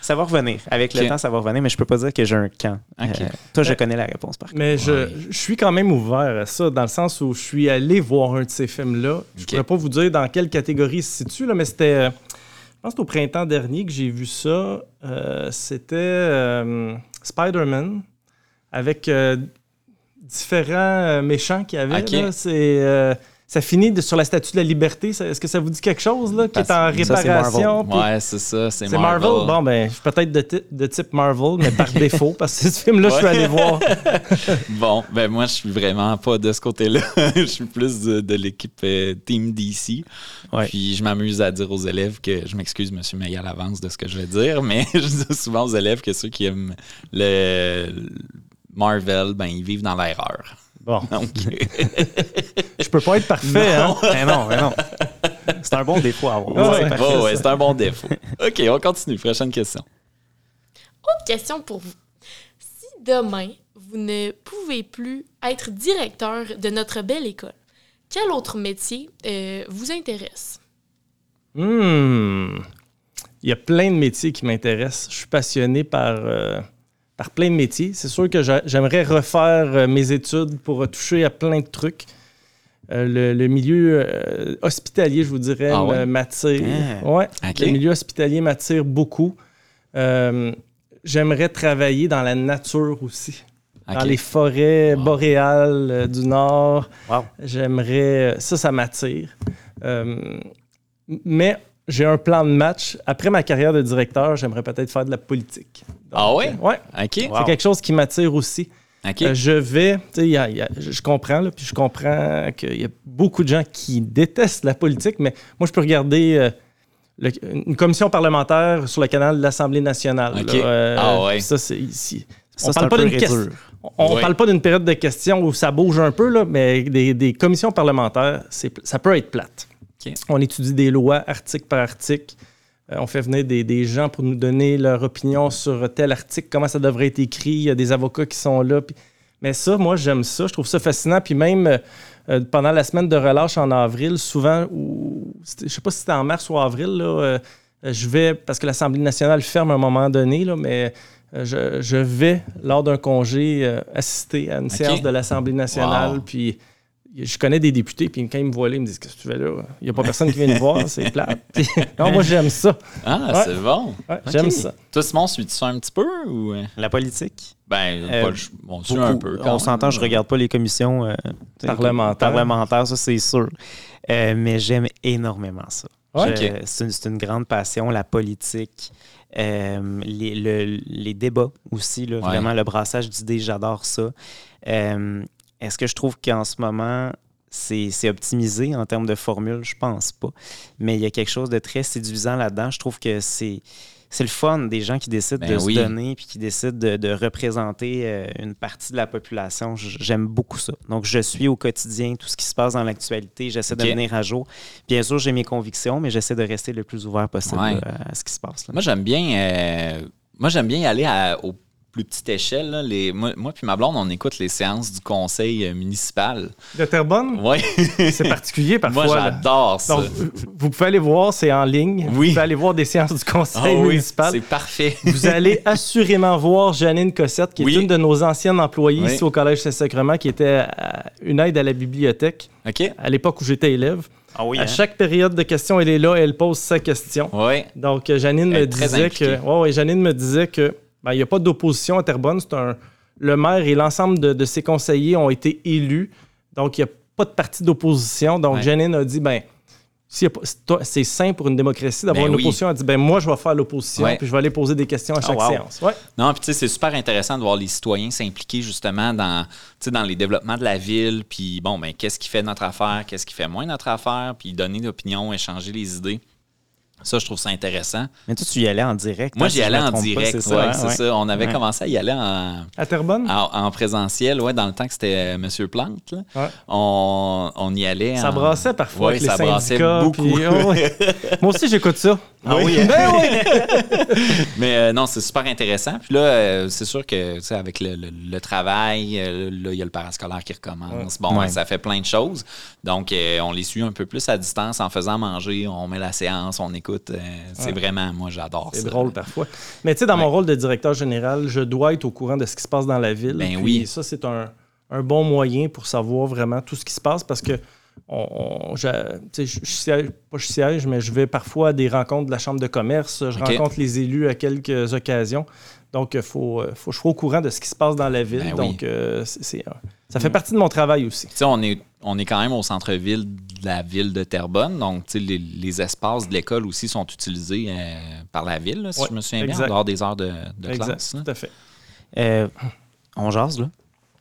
Ça va revenir. Avec le temps, ça va revenir, mais je peux pas dire que j'ai un camp. Euh, toi, je connais la réponse par contre. Mais je, je suis quand même ouvert à ça, dans le sens où je suis allé voir un de ces films-là. Je Ok. pourrais pas vous dire dans quelle catégorie il se situe, là, mais c'était. euh, Je pense que au printemps dernier que j'ai vu ça. Euh, c'était euh, Spider-Man avec euh, différents euh, méchants qu'il y avait. Ok. là. C'est. euh, ça finit de- sur la statue de la liberté. Est-ce que ça vous dit quelque chose, là, qui est en réparation? Ouais, c'est ça. C'est Marvel. Marvel? Bon, ben, je suis peut-être de, de type Marvel, mais par [laughs] défaut, parce que ce film-là, je suis allé voir. [laughs] Bon, ben moi, je suis vraiment pas de ce côté-là. [laughs] je suis plus de, de l'équipe euh, Team DC. Ouais. Puis je m'amuse à dire aux élèves que je m'excuse, monsieur Meillet, à l'avance de ce que je vais dire, mais je dis souvent aux élèves que ceux qui aiment le Marvel, ben ils vivent dans l'erreur. Bon, [laughs] Donc, [laughs] je peux pas être parfait, hein? Mais non, mais non. C'est un bon défaut à avoir. C'est ouais. parfait, ouais, ça. c'est un bon défaut. OK, on continue. Prochaine question. Autre question pour vous. Si demain, vous ne pouvez plus être directeur de notre belle école, quel autre métier euh, vous intéresse? Hmm. Il y a plein de métiers qui m'intéressent. Je suis passionné par, euh, par plein de métiers. C'est sûr que j'a- j'aimerais refaire euh, mes études pour euh, toucher à plein de trucs. Euh, le, le milieu euh, hospitalier, je vous dirais, Ah ouais? m'attire. Ah. Ouais. Le milieu hospitalier m'attire beaucoup. Euh, j'aimerais travailler dans la nature aussi. Dans les forêts Wow. boréales du Nord. Wow. J'aimerais. Ça, ça m'attire. Mais j'ai un plan de match. Après ma carrière de directeur, j'aimerais peut-être faire de la politique. Ah ouais? euh, ouais. OK. Wow. C'est quelque chose qui m'attire aussi. OK. Euh, je vais, tu sais, il y a- il y a- je comprends, là, puis je comprends qu'il y a beaucoup de gens qui détestent la politique, mais moi, je peux regarder euh, le- une commission parlementaire sur le canal de l'Assemblée nationale. OK. là. Euh, Ah ouais. Ça, c'est ici. Ça, on c'est parle pas d'une. On parle pas d'une période de questions où ça bouge un peu, là, mais des, des commissions parlementaires, ça peut être plate. OK. On étudie des lois article par article. Euh, on fait venir des, des gens pour nous donner leur opinion sur tel article, comment ça devrait être écrit. Il y a des avocats qui sont là. puis- Mais ça, moi, j'aime ça. Je trouve ça fascinant. Puis même euh, euh, pendant la semaine de relâche en avril, souvent, ou je sais pas si c'était en mars ou avril, là, euh, je vais, parce que l'Assemblée nationale ferme à un moment donné, là, mais euh, je, je vais, lors d'un congé, assister à une séance de l'Assemblée nationale. Wow. Puis je connais des députés, puis quand ils me voient là, ils me disent Qu'est-ce que tu fais là? Il n'y a pas personne qui vient me voir, c'est plate. [laughs] Non, moi, j'aime ça. Ah, Ouais. c'est bon. Ouais, OK. J'aime ça. Toi, Simon, suis-tu ça un petit peu ou. euh? La politique? Ben, Euh, pas le Beaucoup. un peu. quand On s'entend, je regarde pas les commissions euh, Parlementaires. parlementaires, ça c'est sûr. Euh, mais j'aime énormément ça. Ouais. C'est une, c'est une grande passion, la politique, euh, les, le- les débats aussi, là, Ouais. vraiment le brassage d'idées, j'adore ça. Euh, Est-ce que je trouve qu'en ce moment, c'est optimisé en termes de formule? Je pense pas. Mais il y a quelque chose de très séduisant là-dedans. Je trouve que c'est c'est le fun des gens qui décident Ben de oui. se donner puis qui décident de, de représenter euh, une partie de la population. J'aime beaucoup ça. Donc, je suis au quotidien tout ce qui se passe dans l'actualité. J'essaie de venir à jour. Bien sûr, j'ai mes convictions, mais j'essaie de rester le plus ouvert possible Ouais. là, à ce qui se passe. là. Moi, j'aime bien, euh, moi, j'aime bien aller à, au plus petite échelle. là. Les, moi, moi puis ma blonde, on écoute les séances du conseil euh, municipal. De Terrebonne, Oui, c'est particulier [laughs] parfois. moi, j'adore ça. Donc, vous pouvez aller voir, c'est en ligne. Vous Oui. pouvez aller voir des séances du Ah conseil oui, municipal. c'est parfait. Vous allez [laughs] assurément voir Janine Cossette, qui Oui. est une de nos anciennes employées Oui. ici au Collège Saint-Sacrement, qui était à- une aide à la bibliothèque OK? à l'époque où j'étais élève. Ah oui, à hein? chaque période de questions, elle est là, elle pose sa question. Oui. Donc, euh, Janine Elle me disait que. Ouais, ouais, Janine me disait que ben, il n'y a pas d'opposition à Terrebonne. C'est un. Le maire et l'ensemble de, de ses conseillers ont été élus. Donc, il n'y a pas de parti d'opposition. Donc, Ouais. Janine a dit ben, pas- c'est sain pour une démocratie d'avoir Ben une oui. opposition. Elle a dit ben, moi, je vais faire l'opposition, Ouais. puis je vais aller poser des questions à chaque wow. séance. Ouais. Non, puis tu sais, c'est super intéressant de voir les citoyens s'impliquer justement dans, dans les développements de la ville, puis bon, ben, qu'est-ce qui fait notre affaire, qu'est-ce qui fait moins notre affaire, puis donner l'opinion, échanger les idées. Ça, je trouve ça intéressant. Mais toi, tu y allais en direct. Moi, hein, j'y si allais en direct, c'est ça, ouais, c'est Ouais. ça. On avait Ouais. commencé à y aller en, À Terrebonne? en, en présentiel, ouais, dans le temps que c'était euh, Monsieur Plante. là. Ouais. On, on y allait. Ça en- brassait parfois avec les ça brassait syndicats. beaucoup. puis- oh, ouais. [laughs] Moi aussi, j'écoute ça. Ah oui? [laughs] Ben oui. [laughs] Mais euh, non, c'est super intéressant. Puis là, euh, c'est sûr que tu sais, avec le, le- le travail, euh, là, il y a le parascolaire qui recommence. Bon, Ouais. ça fait plein de choses. Donc, euh, on les suit un peu plus à distance en faisant manger. On met la séance, on écoute. Euh, c'est Ouais. vraiment, moi, j'adore ça. C'est drôle parfois. Mais tu sais, dans mon rôle de directeur général, je dois être au courant de ce qui se passe dans la ville. Ben Puis oui. Ça, c'est un, un bon moyen pour savoir vraiment tout ce qui se passe parce que on, on- je, je siège, pas je siège, mais je vais parfois à des rencontres de la Chambre de commerce. Je rencontre les élus à quelques occasions. Donc, il faut, euh, faut je sois au courant de ce qui se passe dans la ville. Ben oui. Donc, euh, c'est- euh, ça fait partie de mon travail aussi. Tu sais, on est, on est quand même au centre-ville de la ville de Terrebonne. Donc, tu sais, les, les espaces de l'école aussi sont utilisés euh, par la ville, là, si Ouais, je me souviens bien, exact. en dehors des heures de, de exact, classe. tout à fait. Euh, on jase, là.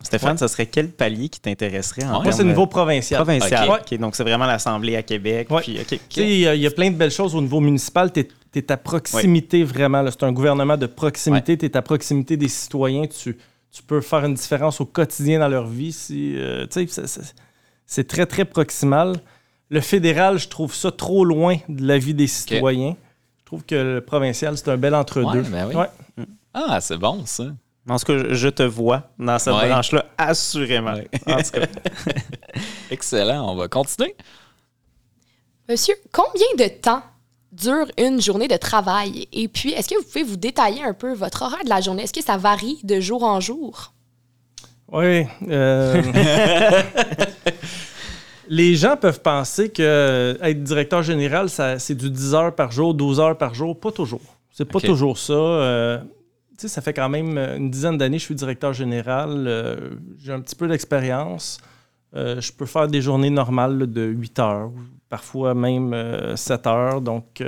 Stéphane, Ouais. ça serait quel palier qui t'intéresserait en. Moi, termes c'est le niveau provincial. provincial? Donc, c'est vraiment l'Assemblée à Québec. Ouais. Puis, OK, Tu sais, il y, y a plein de belles choses au niveau municipal. Tu es, à proximité vraiment. C'est un gouvernement de proximité. Tu es à proximité des citoyens. Tu, tu peux faire une différence au quotidien dans leur vie. Si, euh, tu sais, c'est- très, très proximal. Le fédéral, je trouve ça trop loin de la vie des citoyens. Je trouve que le provincial, c'est un bel entre-deux. Ouais, ben oui. Ouais. Ah, c'est bon, ça. En tout cas, je- te vois dans cette Ouais. branche-là, assurément. Ouais. En tout cas, [laughs] Excellent. On va continuer. Monsieur, combien de temps dure une journée de travail? Et puis, est-ce que vous pouvez vous détailler un peu votre horaire de la journée? Est-ce que ça varie de jour en jour? Oui. euh, [laughs] les gens peuvent penser que euh, être directeur général, ça- c'est du 10 heures par jour, 12 heures par jour. Pas toujours. C'est pas toujours ça. Euh, tu sais, ça fait quand même une dizaine d'années que je suis directeur général. Euh, J'ai un petit peu d'expérience. Euh, je peux faire des journées normales là, de 8 heures, parfois même euh, 7 heures. Donc,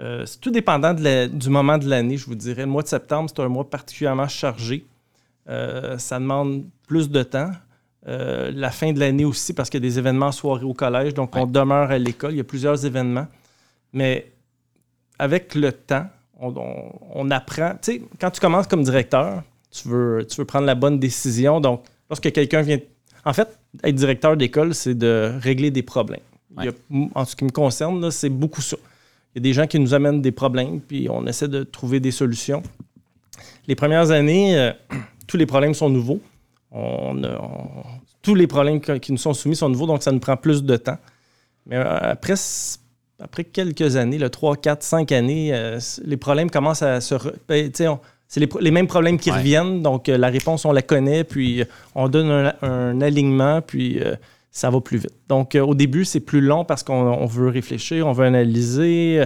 c'est tout dépendant de la- du moment de l'année, je vous dirais. Le mois de septembre, c'est un mois particulièrement chargé. Euh, ça demande plus de temps. Euh, la fin de l'année aussi, parce qu'il y a des événements soirées au collège, donc on demeure à l'école. Il y a plusieurs événements. Mais avec le temps, on, on- on apprend. Tu sais, quand tu commences comme directeur, tu veux, tu veux prendre la bonne décision. Donc, lorsque quelqu'un vient. En fait, être directeur d'école, c'est de régler des problèmes. Il y a- en ce qui me concerne, là, c'est beaucoup ça. Il y a des gens qui nous amènent des problèmes, puis on essaie de trouver des solutions. Les premières années, euh, tous les problèmes sont nouveaux. On a- on- tous les problèmes qui nous sont soumis sont nouveaux, donc ça nous prend plus de temps. Mais euh, après, après quelques années, le 3, 4, 5 années, euh, les problèmes commencent à se... re- ben, c'est les, mêmes problèmes qui Ouais. reviennent, donc euh, la réponse, on la connaît, puis euh, on donne un, un alignement, puis ça va plus vite. Donc au début, c'est plus long parce qu'on on veut réfléchir, on veut analyser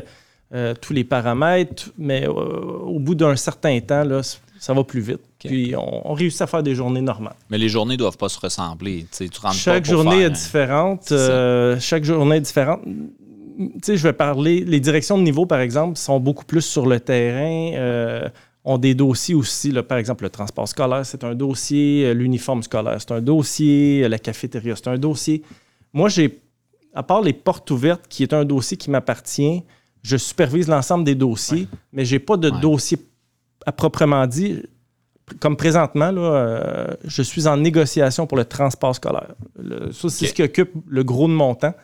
tous les paramètres, mais au bout d'un certain temps, là, ça va plus vite. Puis on, on réussit à faire des journées normales. Mais les journées doivent pas se ressembler. Tu Chaque pas journée faire est différente. Euh, chaque journée est différente. Tu sais, je vais parler. Les directions de niveau, par exemple, sont beaucoup plus sur le terrain. euh, ont des dossiers aussi. là. par exemple, le transport scolaire, c'est un dossier. euh, L'uniforme scolaire, c'est un dossier. euh, La cafétéria, c'est un dossier. Moi, j'ai, à part les portes ouvertes, qui est un dossier qui m'appartient, je supervise l'ensemble des dossiers, mais j'ai pas de Ouais. dossier à proprement dit. Comme présentement, là, euh, je suis en négociation pour le transport scolaire. Le- ça, c'est ce qui occupe le gros de mon temps.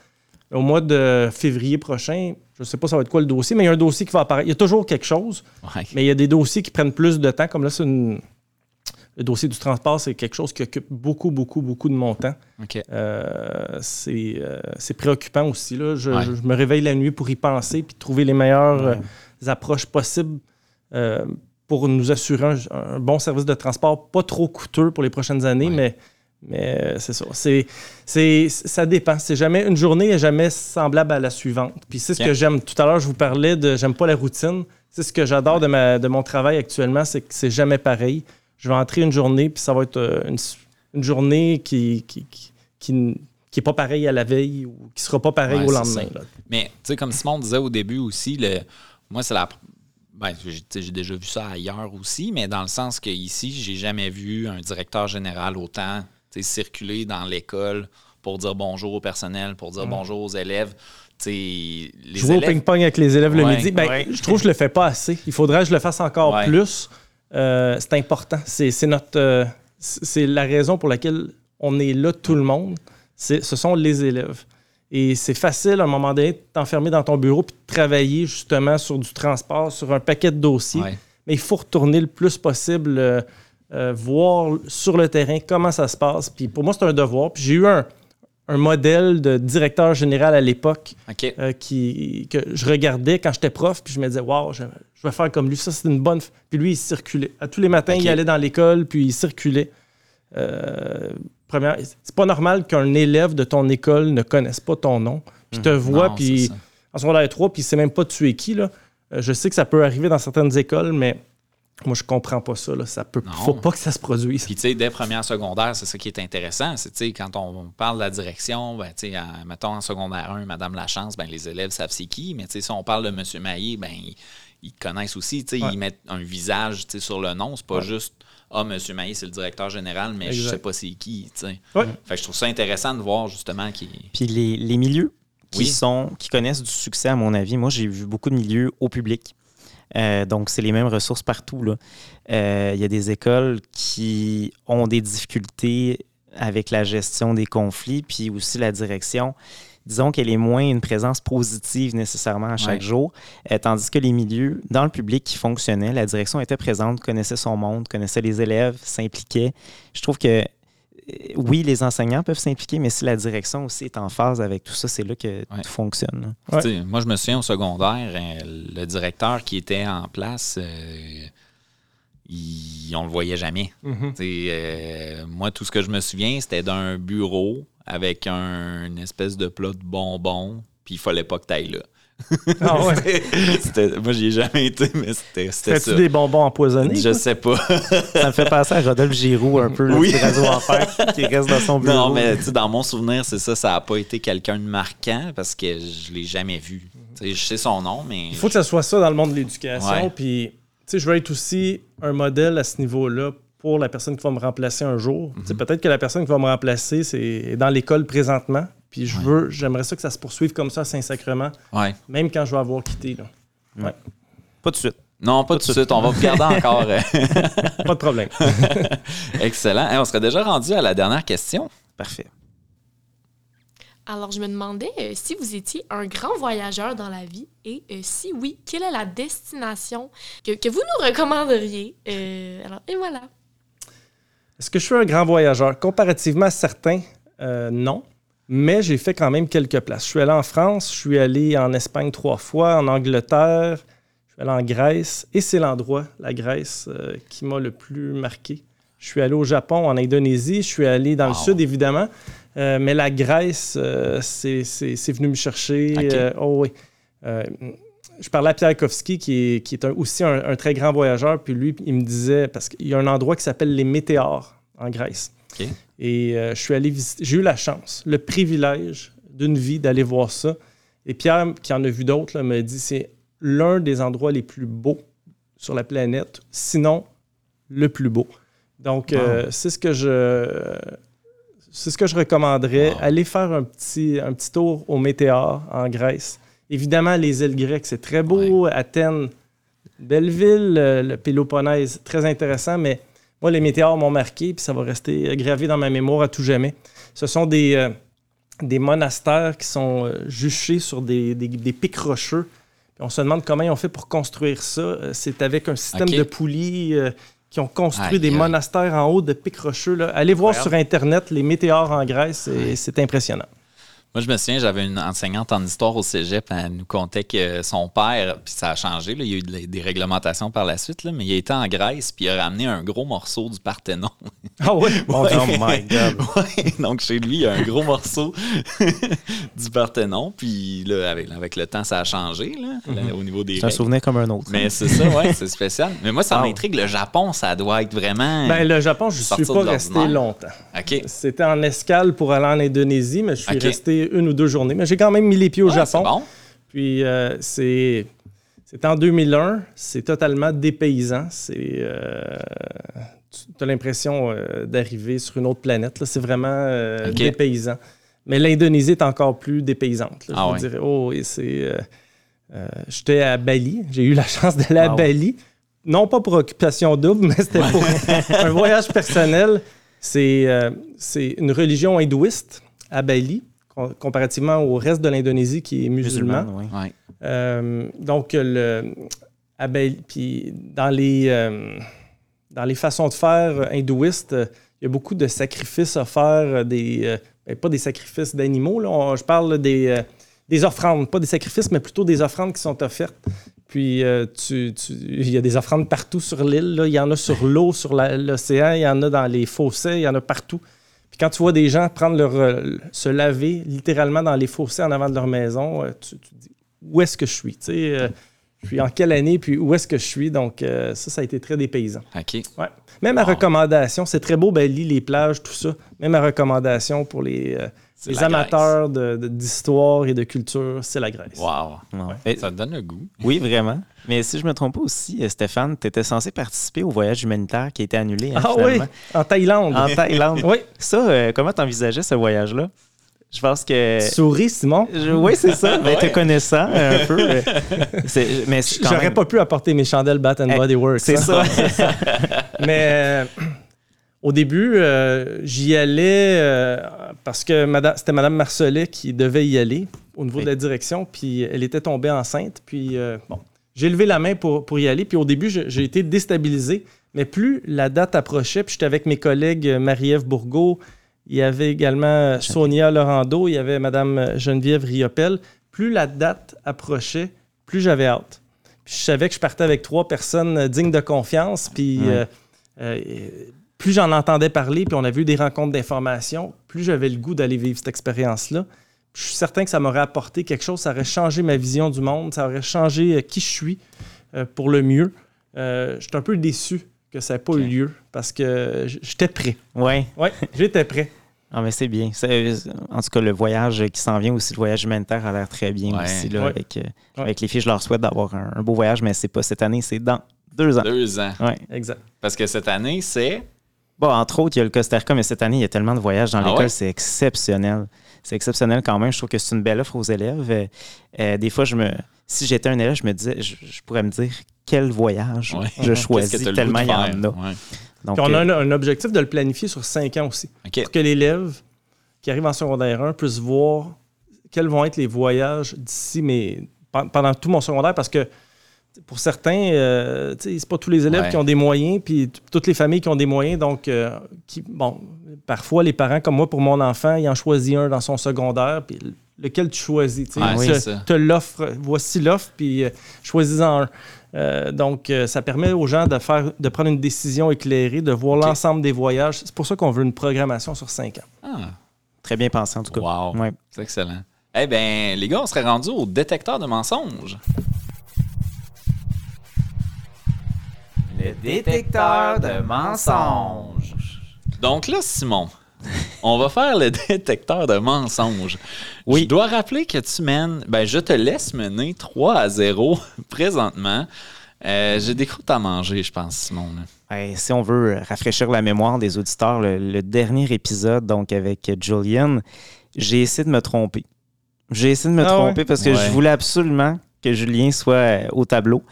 Au mois de février prochain, je ne sais pas ça va être quoi le dossier, mais il y a un dossier qui va apparaître. Il y a toujours quelque chose, Ouais. mais il y a des dossiers qui prennent plus de temps. Comme là, c'est une- le dossier du transport, c'est quelque chose qui occupe beaucoup, beaucoup, beaucoup de mon temps. Euh, c'est euh, c'est préoccupant aussi. Là. Je, Ouais. je- je me réveille la nuit pour y penser puis trouver les meilleures Ouais. approches possibles euh, pour nous assurer un, un bon service de transport, pas trop coûteux pour les prochaines années, Ouais. mais, mais euh, c'est ça. C'est, c'est, ça dépend. C'est jamais une journée est jamais semblable à la suivante. Puis c'est ce que j'aime. Tout à l'heure, je vous parlais de j'aime pas la routine. C'est ce que j'adore de, ma, de mon travail actuellement, c'est que c'est jamais pareil. Je vais entrer une journée, puis ça va être euh, une, une journée qui, qui, qui, qui, qui est pas pareille à la veille ou qui sera pas pareille Ouais, au lendemain. là. Mais, tu sais, comme Simon disait au début aussi, le, moi, c'est la. Ben, j'ai déjà vu ça ailleurs aussi, mais dans le sens que ici, j'ai jamais vu un directeur général autant circuler dans l'école pour dire bonjour au personnel, pour dire bonjour aux élèves. Les Jouer au ping-pong avec les élèves le midi, ben, ouais. je trouve que je le fais pas assez. Il faudrait que je le fasse encore Ouais. plus. Euh, c'est important. C'est notre, euh, c'est la raison pour laquelle on est là, tout le monde. Ce sont les élèves. Et c'est facile, à un moment donné, de t'enfermer dans ton bureau puis de travailler justement sur du transport, sur un paquet de dossiers. Ouais. Mais il faut retourner le plus possible, euh, euh, voir sur le terrain comment ça se passe. Puis pour moi, c'est un devoir. Puis j'ai eu un, un modèle de directeur général à l'époque euh, qui, que je regardais quand j'étais prof, puis je me disais, waouh, je, je vais faire comme lui. Ça, c'est une bonne. Puis lui, il circulait. À tous les matins, il allait dans l'école, puis il circulait. Euh, première, c'est pas normal qu'un élève de ton école ne connaisse pas ton nom, puis te voit, Non, puis en secondaire 3, puis il sait même pas tu es qui. Là. Euh, je sais que ça peut arriver dans certaines écoles, mais moi, je comprends pas ça. Là. Ça peut, Non. faut pas que ça se produise. Puis, tu sais, dès première secondaire, c'est ça qui est intéressant. C'est, tu sais, quand on parle de la direction, ben, tu sais, en- mettons en secondaire 1, Madame Lachance, ben, les élèves savent c'est qui. Mais, tu sais, si on parle de Monsieur Maillé, ben, ils, connaissent aussi. Tu sais, Ouais. ils mettent un visage, tu sais, sur le nom. C'est pas juste, ah, Monsieur Maillé, c'est le directeur général, mais je Exact. sais pas c'est qui, tu sais. Ouais. Fait que je trouve ça intéressant de voir, justement, qui. Puis les, les milieux qui Oui. sont qui connaissent du succès, à mon avis, moi j'ai vu beaucoup de milieux au public. Euh, donc, c'est les mêmes ressources partout. là. Euh, Il y a des écoles qui ont des difficultés avec la gestion des conflits, puis aussi la direction. Disons qu'elle est moins une présence positive nécessairement à chaque Ouais. jour, Euh, tandis que les milieux dans le public qui fonctionnaient, la direction était présente, connaissait son monde, connaissait les élèves, s'impliquait. Je trouve que euh, oui, les enseignants peuvent s'impliquer, mais si la direction aussi est en phase avec tout ça, c'est là que Ouais. tout fonctionne. Ouais. Moi, je me souviens au secondaire, euh, le directeur qui était en place, euh, il- on le voyait jamais. Mhm. Euh, moi, tout ce que je me souviens, c'était d'un bureau avec un, une espèce de plat de bonbons, puis il fallait pas que tu ailles là. Ah ouais. [laughs] Moi, j'y ai jamais été, mais c'était ça. des bonbons empoisonnés? Je toi? sais pas. Ça me fait penser à Rodolphe Giroux un peu, là, Oui. radio enfer, qui reste dans son [laughs] bureau. non, mais tu sais, dans mon souvenir, c'est ça, ça n'a pas été quelqu'un de marquant parce que je l'ai jamais vu. Tu je sais son nom, mais. Il faut que ça soit ça dans le monde de l'éducation. Puis, tu sais, je veux être aussi un modèle à ce niveau-là pour la personne qui va me remplacer un jour. Mhm. Peut-être que la personne qui va me remplacer c'est est dans l'école présentement. Puis je veux, j'aimerais ça que ça se poursuive comme ça à Saint-Sacrement, Ouais. même quand je vais avoir quitté. Là. Ouais. Pas tout de suite. Non, pas tout de suite. On va vous garder [laughs] encore. euh, Pas de problème. [laughs] Excellent. Hey, on serait déjà rendu à la dernière question. Parfait. Alors, je me demandais euh, si vous étiez un grand voyageur dans la vie et euh, si oui, quelle est la destination que, que vous nous recommanderiez? Euh, alors, et voilà. Est-ce que je suis un grand voyageur? Comparativement à certains, euh, non. Mais j'ai fait quand même quelques places. Je suis allé en France, je suis allé en Espagne trois fois, en Angleterre, je suis allé en Grèce. Et c'est l'endroit, la Grèce, euh, qui m'a le plus marqué. Je suis allé au Japon, en Indonésie, je suis allé dans le sud, évidemment. Euh, mais la Grèce, c'est venu me chercher. Oh oui. Je parlais à Pierre Kowski, qui est, qui est un- aussi un, un très grand voyageur. Puis lui, il me disait, parce qu'il y a un endroit qui s'appelle les Météores en Grèce. Et euh, je suis allé visiter. J'ai eu la chance, le privilège d'une vie d'aller voir ça. Et Pierre, qui en a vu d'autres, m'a dit c'est l'un des endroits les plus beaux sur la planète, sinon le plus beau. Donc, euh, c'est ce que je. C'est ce que je recommanderais. Wow. Aller faire un petit, un petit tour au Météor en Grèce. Évidemment, les îles grecques, c'est très beau. Athènes, belle ville. euh, Le Péloponnèse, très intéressant. Mais moi, les météores m'ont marqué, puis ça va rester gravé dans ma mémoire à tout jamais. Ce sont des, euh, des monastères qui sont euh, juchés sur des, des- des pics rocheux. Puis on se demande comment ils ont fait pour construire ça. C'est avec un système de poulies euh, qui ont construit des monastères en haut de pics rocheux. là. Allez voir Incroyable. sur Internet les météores en Grèce, et c'est impressionnant. Moi, je me souviens, j'avais une enseignante en histoire au cégep. Elle nous contait que son père, puis ça a changé, là, il y a eu de- des réglementations par la suite, là, mais il a été en Grèce, puis il a ramené un gros morceau du Parthénon. [laughs] Ah oui? [laughs] Oh my God. [laughs] Ouais, donc chez lui, il y a un gros morceau du Parthénon, puis là, avec, avec le temps, ça a changé là, là, au niveau des C'est un souvenir comme un autre. Mais c'est ça, ouais, c'est spécial. Mais moi, ça m'intrigue. Le Japon, ça doit être vraiment. Ben, le Japon, je ne suis pas resté longtemps. OK. C'était en escale pour aller en Indonésie, mais je suis resté une ou deux journées. Mais j'ai quand même mis les pieds au Ouais, Japon. Bon. Puis euh, c'est c'est en 2001, c'est totalement dépaysant. C'est euh, tu as l'impression euh, d'arriver sur une autre planète. là. C'est vraiment euh, dépaysant. Mais l'Indonésie est encore plus dépaysante. là, Ah je ouais. vous dirais. Oh, et c'est. J'étais à Bali. J'ai eu la chance d'aller à Wow. Bali. Non pas pour occupation double, mais c'était pour [laughs] un voyage personnel. C'est c'est une religion hindouiste à Bali, comparativement au reste de l'Indonésie qui est musulman. Musulmane, oui. Ouais. Euh, donc, le, à Bali- puis dans les, euh, dans les façons de faire hindouistes, euh, il y a beaucoup de sacrifices à faire, des, euh, ben, pas des sacrifices d'animaux, là, on- je parle des, euh, des offrandes, pas des sacrifices, mais plutôt des offrandes qui sont offertes. Puis, euh, tu- tu- il y a des offrandes partout sur l'île. là. Il y en a sur l'eau, sur la- l'océan, il y en a dans les fossés, il y en a partout. Quand tu vois des gens prendre leur, euh, se laver littéralement dans les fossés en avant de leur maison, euh, tu, tu te dis où est-ce que je suis? Tu sais, euh, je suis en quelle année, puis où est-ce que je suis? Donc, euh, ça, ça a été très dépaysant. OK. Ouais. Même Wow. recommandation, c'est très beau, Bali, les plages, tout ça. Même ma recommandation pour les, euh, les amateurs de- de- d'histoire et de culture, c'est la Grèce. Wow. Ouais. Et- Ça te donne le goût. oui, vraiment. Mais si je me trompe pas aussi, euh, Stéphane, tu étais censé participer au voyage humanitaire qui a été annulé. hein, Ah oui, en Thaïlande. En Thaïlande. [laughs] Oui, Ça, euh, comment t'envisageais ce voyage-là? Je pense que. souris, Simon? Je- oui, c'est ça. Ben, te connaissant un peu. euh, [laughs] mais J'aurais même- pas pu apporter mes chandelles Bath and Eh, Body Works. C'est hein. ça. [laughs] Mais euh, au début, euh, j'y allais euh, parce que c'était Mme Marcelet qui devait y aller au niveau Oui. de la direction, puis elle était tombée enceinte. Puis euh, bon, j'ai levé la main pour, pour y aller. Puis au début, j'ai été déstabilisé. Mais plus la date approchait, puis j'étais avec mes collègues euh, Marie-Ève Bourgault, il y avait également Sonia Laurando, il y avait Mme Geneviève Riopel. Plus la date approchait, plus j'avais hâte. Puis je savais que je partais avec trois personnes euh, dignes de confiance. Puis euh, euh, plus j'en entendais parler, puis on avait eu des rencontres d'information, plus j'avais le goût d'aller vivre cette expérience-là. Je suis certain que ça m'aurait apporté quelque chose, ça aurait changé ma vision du monde, ça aurait changé euh, qui je suis euh, pour le mieux. Euh, je suis un peu déçu que ça n'ait pas eu lieu parce que j'étais prêt. Oui. Oui, j'étais prêt. [laughs] Ah, mais c'est bien. En tout cas, le voyage qui s'en vient aussi, le voyage humanitaire a l'air très bien Ouais. aussi. Là, Ouais. avec, euh, Ouais. avec les filles, je leur souhaite d'avoir un, un beau voyage, mais c'est pas cette année, c'est dans deux ans. Deux ans. Ouais. Exact. Parce que cette année, c'est. Bon, entre autres, il y a le Costa Rica, mais cette année, il y a tellement de voyages dans Ah l'école, ouais? c'est exceptionnel. C'est exceptionnel quand même. Je trouve que c'est une belle offre aux élèves. Euh, euh, des fois, je me. si j'étais un élève, je me disais, je, je pourrais me dire quel voyage Ouais. je [laughs] choisis tellement il y en a. Ouais. Donc, Puis on a euh, un, un objectif de le planifier sur cinq ans aussi. Pour que l'élève qui arrive en secondaire 1 puisse voir quels vont être les voyages d'ici, mais pen- pendant tout mon secondaire, parce que pour certains, euh, c'est pas tous les élèves Ouais. qui ont des moyens, puis toutes les familles qui ont des moyens. Donc, euh, qui, bon, parfois, les parents, comme moi, pour mon enfant, ils en choisissent un dans son secondaire, puis lequel tu choisis. tu sais. Ouais, te- l'offre, voici l'offre, puis euh, choisis-en un. Euh, donc, euh, ça permet aux gens de, faire, de prendre une décision éclairée, de voir l'ensemble des voyages. C'est pour ça qu'on veut une programmation sur cinq ans. Ah, très bien pensé en tout cas. wow. Ouais. C'est excellent. Eh bien, les gars, on serait rendu au détecteur de mensonges. Le détecteur de mensonges. Donc là, Simon, on va faire le [laughs] détecteur de mensonges. Oui. Je dois rappeler que tu mènes, ben je te laisse mener 3 à 0 [laughs] présentement. Euh, J'ai des croûtes à manger, je pense, Simon. si on veut rafraîchir la mémoire des auditeurs, le, le dernier épisode, donc avec Julian, j'ai essayé de me tromper. J'ai essayé de me Ah tromper ouais? parce que Ouais. je voulais absolument que Julien soit euh, au tableau.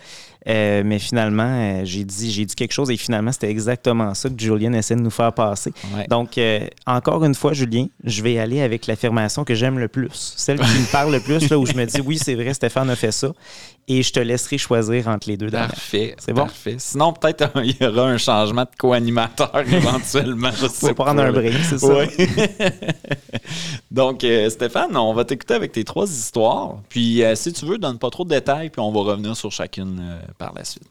Euh, mais finalement, euh, j'ai dit, j'ai dit quelque chose et finalement, c'était exactement ça que Julian essaie de nous faire passer. Ouais. Donc, euh, encore une fois, Julien, je vais aller avec l'affirmation que j'aime le plus. Celle qui me parle le plus, là, où je me dis, oui, c'est vrai, Stéphane a fait ça. Et je te laisserai choisir entre les deux. Parfait. C'est bon? Parfait. Sinon, peut-être il y aura un changement de co-animateur [laughs] éventuellement. Je sais va prendre pas, un break, c'est ça? [laughs] Donc, Stéphane, on va t'écouter avec tes trois histoires. Puis, si tu veux, donne pas trop de détails, puis on va revenir sur chacune par la suite.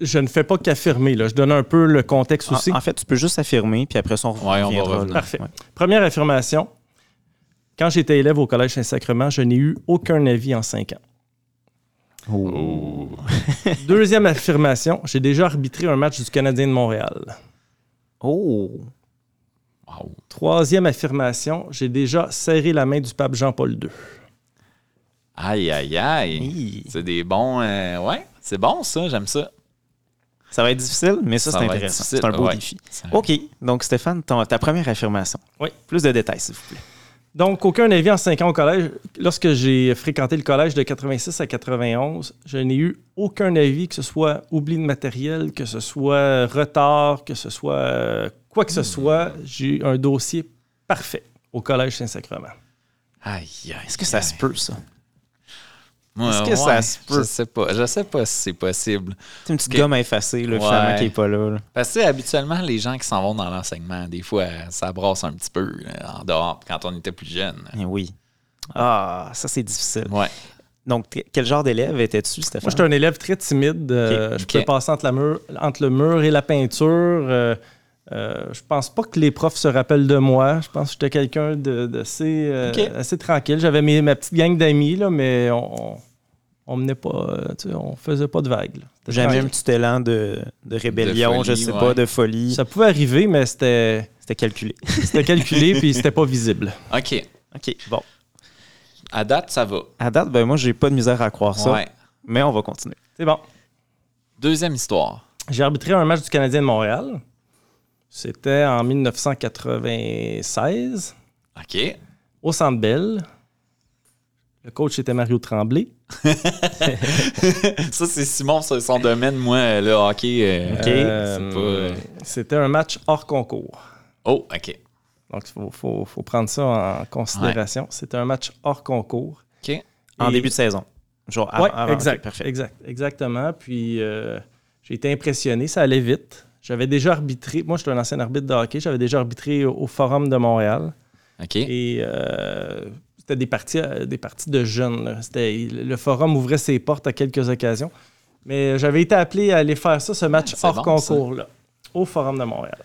Je ne fais pas qu'affirmer. là. Je donne un peu le contexte aussi. En, en fait, tu peux juste affirmer, puis après ça, on Ouais, on va revenir. Parfait. Ouais. Première affirmation. Quand j'étais élève au Collège Saint-Sacrement, je n'ai eu aucun avis en cinq ans. Oh. [laughs] Deuxième affirmation. J'ai déjà arbitré un match du Canadien de Montréal. Oh. Wow. Troisième affirmation. J'ai déjà serré la main du pape Jean-Paul II. Aïe, aïe, aïe. C'est des bons. euh, ouais, c'est bon, ça. J'aime ça. Ça va être difficile, mais ça, Ça c'est va être intéressant. difficile, C'est un beau ouais. défi. OK. Donc, Stéphane, ton- ta première affirmation. Oui. Plus de détails, s'il vous plaît. Donc, aucun avis en cinq ans au collège. Lorsque j'ai fréquenté le collège de 86 à 91, je n'ai eu aucun avis, que ce soit oubli de matériel, que ce soit retard, que ce soit euh, quoi que ce soit. J'ai eu un dossier parfait au collège Saint-Sacrement. Aïe, aïe. Est-ce que ça se peut, ça? Ouais, Est-ce que ouais, ça se peut? Je sais pas. Je sais pas si c'est possible. C'est une petite gomme effacée, là, Ouais. finalement, qui n'est pas là. là. Parce que habituellement, les gens qui s'en vont dans l'enseignement, des fois, ça brasse un petit peu là, en dehors quand on était plus jeune. Eh oui. Ah, ça, c'est difficile. Ouais. Donc, quel genre d'élève étais-tu, Stéphane? Moi, j'étais un élève très timide. euh. Je pouvais Ok. passer entre, la mur- entre le mur et la peinture. Euh, euh, je pense pas que les profs se rappellent de moi. Je pense que j'étais quelqu'un de, de assez, euh, Ok. assez tranquille. J'avais mes- ma petite gang d'amis, là, mais on, on, on menait pas, euh, tu sais, on faisait pas de vagues. Jamais un petit élan de, de rébellion, folie, je sais ouais. pas, de folie. Ça pouvait arriver, mais c'était C'était calculé. [laughs] c'était calculé puis c'était pas visible. OK. OK, bon. À date, ça va. À date, ben moi, j'ai pas de misère à croire ça, Ouais. mais on va continuer. C'est bon. Deuxième histoire. J'ai arbitré un match du Canadien de Montréal. C'était en 1996 OK. au Centre Bell. Le coach était Mario Tremblay. [laughs] ça, c'est Simon, son domaine. Moi, le hockey, euh, OK. Euh, pas... euh, C'était un match hors concours. Oh, OK. Donc, il faut, faut- faut prendre ça en considération. C'était un match hors concours. OK. En début de saison. Genre Oui, avant- avant- exact, parfait. exact. Exactement. Puis, euh, j'ai été impressionné. Ça allait vite. J'avais déjà arbitré. Moi, je suis un ancien arbitre de hockey. J'avais déjà arbitré au, au Forum de Montréal. OK. Et euh, c'était des parties, euh, des parties de jeunes. là. C'était- le forum ouvrait ses portes à quelques occasions. Mais j'avais été appelé à aller faire ça, ce match hors bon, concours-là, au Forum de Montréal.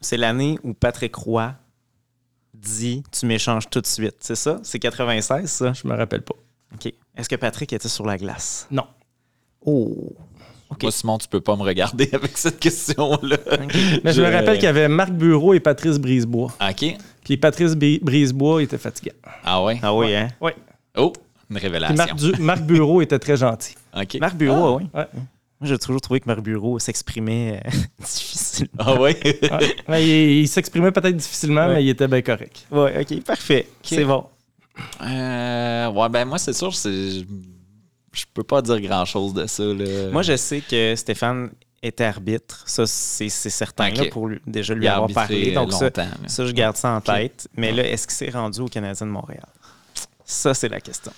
C'est l'année où Patrick Roy dit Tu m'échanges tout de suite. C'est ça? C'est 96, ça? Je me rappelle pas. OK. Est-ce que Patrick était sur la glace? Non. Oh. OK. Moi, Simon, tu peux pas me regarder [laughs] avec cette question-là. Mais je, me rappelle qu'il y avait Marc Bureau et Patrice Brisebois. OK. Puis Patrice Brisebois était fatiguant. Ah ouais? Ah oui, hein? Oui. Oh, une révélation. Marc, Du- Marc Bureau était très gentil. [laughs] OK. Marc Bureau, ah oui. Ouais. Moi, j'ai toujours trouvé que Marc Bureau s'exprimait euh, [laughs] difficilement. Ah ouais? Ouais. Ouais, il il s'exprimait peut-être difficilement, Ouais. mais il était bien correct. Ouais, OK, parfait. C'est bon. Euh, ouais, ben moi, c'est sûr, c'est... je peux pas dire grand-chose de ça. Là. Moi, je sais que Stéphane était arbitre. Ça, c'est certain, là, pour lui- déjà lui avoir parlé. Donc, ça, ça, je garde ça en tête. Mais là, est-ce qu'il s'est rendu au Canadien de Montréal? Ça, c'est la question.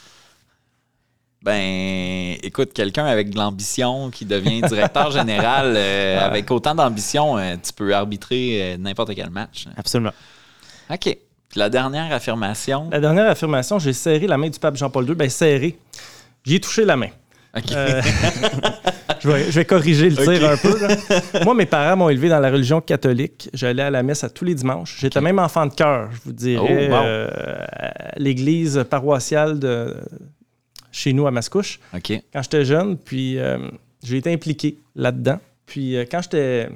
Ben, écoute, quelqu'un avec de l'ambition qui devient directeur général, euh, [laughs] avec autant d'ambition, euh, tu peux arbitrer euh, n'importe quel match. Absolument. OK. Puis la dernière affirmation? La dernière affirmation, j'ai serré la main du pape Jean-Paul II. Ben, serré. J'y ai touché la main. Euh, [laughs] je, vais, je vais corriger le tir un peu. là. Moi, mes parents m'ont élevé dans la religion catholique. J'allais à la messe à tous les dimanches. J'étais même enfant de cœur, je vous dirais, Oh, wow. euh, à l'église paroissiale de chez nous à Mascouche OK. quand j'étais jeune. Puis euh, j'ai été impliqué là-dedans. Puis euh, quand j'étais.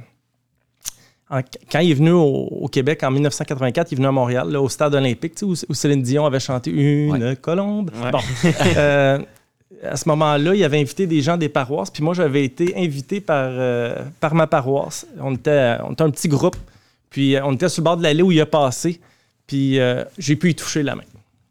quand il est venu au, au Québec en 1984, il est venu à Montréal, là, au stade olympique, tu sais, où, où Céline Dion avait chanté Une colombe. Ouais. Bon. [laughs] Euh, à ce moment-là, il avait invité des gens des paroisses, puis moi, j'avais été invité par, euh, par ma paroisse. On était, on était un petit groupe, puis euh, on était sur le bord de l'allée où il a passé, puis euh, j'ai pu y toucher la main.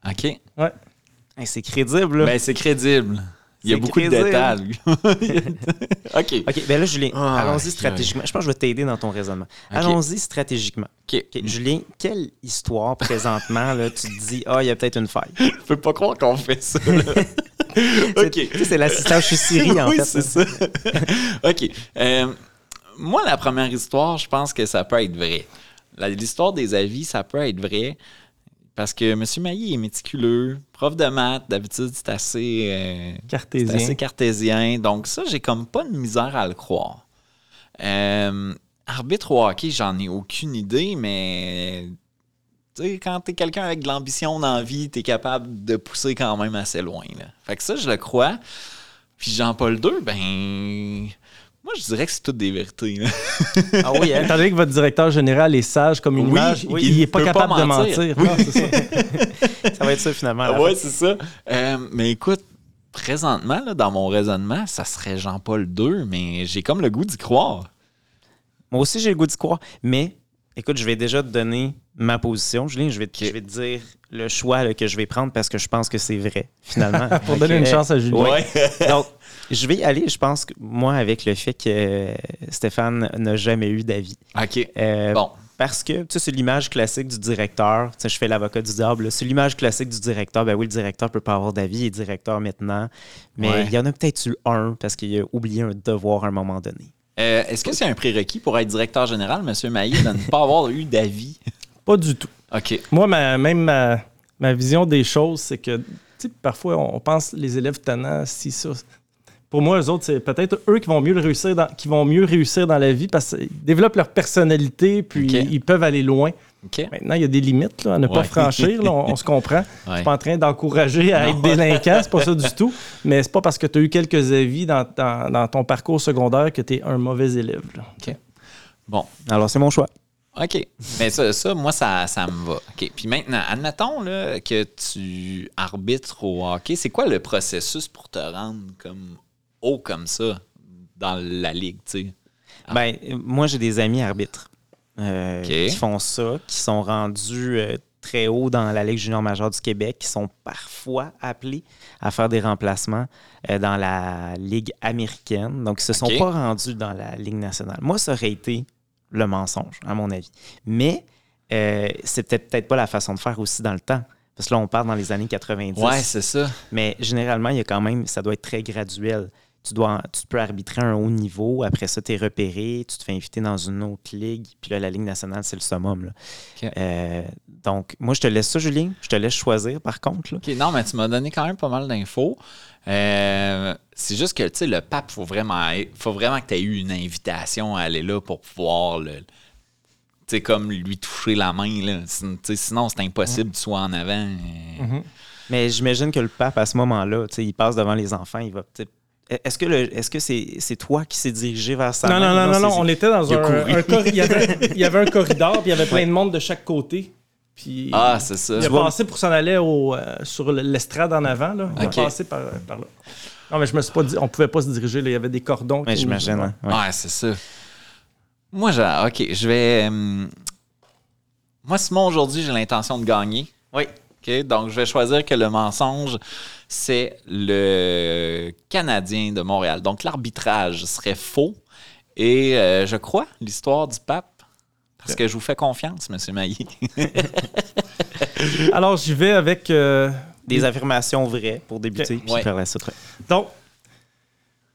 OK. Hey, c'est crédible, là. Ben, c'est crédible. Il y a beaucoup de détails. [laughs] [laughs] OK. OK, ben là, Julien, Ah, allons-y stratégiquement. Je pense que je vais t'aider dans ton raisonnement. Allons-y stratégiquement. OK. OK, Julien, quelle histoire présentement, là, tu te dis, ah, il y a peut-être une faille? [laughs] Je peux pas croire qu'on fait ça. là. OK. C'est l'assistant chez Siri, en oui, fait. c'est ça. OK. Euh, moi, la première histoire, je pense que ça peut être vrai. L'histoire des avis, ça peut être vrai parce que M. Mailly est méticuleux, prof de maths, d'habitude, c'est assez, euh, Cartésien. assez cartésien. Donc, ça, j'ai comme pas de misère à le croire. Euh, arbitre au hockey, j'en ai aucune idée, mais tu sais, quand t'es quelqu'un avec de l'ambition dans la vie, t'es capable de pousser quand même assez loin. Là. Fait que ça, je le crois. Puis Jean-Paul II, ben. Moi, je dirais que c'est toutes des vérités. là. Ah oui, hein? Étant donné que votre directeur général est sage comme une Oui, image, oui, il n'est pas capable de mentir. c'est ça. [laughs] ça va être ça, finalement. ouais, fin. c'est ça. Euh, mais écoute, présentement, là, dans mon raisonnement, ça serait Jean-Paul II, mais j'ai comme le goût d'y croire. Moi aussi, j'ai le goût d'y croire. Mais, écoute, je vais déjà te donner ma position, Julien. Je vais te, je vais te dire le choix là, que je vais prendre parce que je pense que c'est vrai, finalement. [laughs] Pour donner une chance à Julien. Ouais. Donc, je vais y aller, je pense, que moi, avec le fait que Stéphane n'a jamais eu d'avis. OK. Euh, Bon. Parce que, tu sais, c'est l'image classique du directeur. Tu sais, je fais l'avocat du diable. C'est l'image classique du directeur. Ben oui, le directeur peut pas avoir d'avis. Il est directeur maintenant. Mais Ouais. il y en a peut-être eu un parce qu'il a oublié un devoir à un moment donné. Euh, Est-ce que c'est un prérequis pour être directeur général, M. Mailly, de ne pas avoir eu d'avis? [laughs] Pas du tout. OK. Moi, ma, même ma, ma vision des choses, c'est que tu sais, parfois, on pense les élèves tannants, si ça. Pour moi, eux autres, c'est peut-être eux qui vont mieux le réussir dans, qui vont mieux réussir dans la vie parce qu'ils développent leur personnalité, puis ils peuvent aller loin. Maintenant, il y a des limites là, à ne pas franchir, là, on, on se comprend. [laughs] Je Ouais. suis pas en train d'encourager à être délinquant, c'est pas ça du [laughs] tout. Mais c'est pas parce que tu as eu quelques avis dans, dans- dans ton parcours secondaire que tu es un mauvais élève. là. Bon. Alors, c'est mon choix. OK. Mais ça, ça moi, ça, ça me va. OK. Puis maintenant, admettons là, que tu arbitres au hockey. C'est quoi le processus pour te rendre comme haut comme ça dans la ligue, tu sais? Ah. Ben, moi, j'ai des amis arbitres euh, qui font ça, qui sont rendus euh, très haut dans la Ligue junior majeure du Québec, qui sont parfois appelés à faire des remplacements euh, dans la Ligue américaine. Donc, ils se sont pas rendus dans la Ligue nationale. Moi, ça aurait été le mensonge, à mon avis. Mais c'est peut-être peut-être pas la façon de faire aussi dans le temps. Parce que là, on part dans les années 90. Ouais, c'est ça. Mais généralement, il y a quand même, ça doit être très graduel. Tu, dois, tu peux arbitrer à un haut niveau, après ça, tu es repéré, tu te fais inviter dans une autre ligue, puis là, la Ligue nationale, c'est le summum. là. Euh, donc, moi, je te laisse ça, Julien. Je te laisse choisir, par contre. là. Non, mais tu m'as donné quand même pas mal d'infos. Euh, c'est juste que, tu sais, le pape, faut vraiment, faut vraiment que tu aies eu une invitation à aller là pour pouvoir le. Tu sais, comme lui toucher la main, là. Sinon, c'est impossible que tu sois en avant. euh. Mais j'imagine que le pape, à ce moment-là, tu sais, il passe devant les enfants, il va. Est-ce que le- est-ce que c'est c'est toi qui s'est dirigé vers ça? Non, non, non, non, non, on était dans Il un, couru. un corri- il, y avait, il y avait un corridor, puis il y avait plein de monde de chaque côté. Puis Ah, c'est ça. il a passé pour s'en aller au, euh, sur l'estrade en avant. Là. Il a passé par, par là. Non, mais je me suis pas dit, on pouvait pas se diriger. là. Il y avait des cordons. Mais j'imagine. hein, ouais. Ouais, c'est ça. Moi, j'ai. OK, je vais. hum, moi, Simon, aujourd'hui, j'ai l'intention de gagner. Oui. Donc, je vais choisir que le mensonge, c'est le Canadien de Montréal. Donc, l'arbitrage serait faux. Et euh, je crois l'histoire du pape. Parce que je vous fais confiance, M. Maillé. [laughs] Alors, j'y vais avec. euh, Des affirmations vraies pour débuter, Ok. puis Ouais. faire la suite. Donc,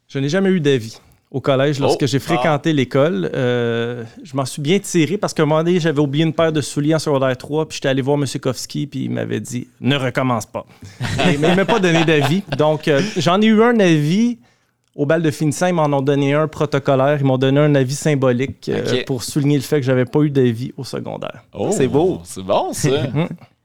je n'ai jamais eu d'avis au collège lorsque Oh. j'ai fréquenté l'école. Euh, je m'en suis bien tiré parce qu'à un moment donné, j'avais oublié une paire de souliers en secondaire 3, puis j'étais allé voir M. Kowski, puis il m'avait dit « Ne recommence pas [laughs] ». Et- Mais il ne m'a pas donné d'avis. Donc, euh, j'en ai eu un avis. Au bal de finissant, ils m'en ont donné un protocolaire. Ils m'ont donné un avis symbolique euh, pour souligner le fait que j'avais pas eu d'avis au secondaire. Oh, C'est beau. C'est bon, ça. [laughs]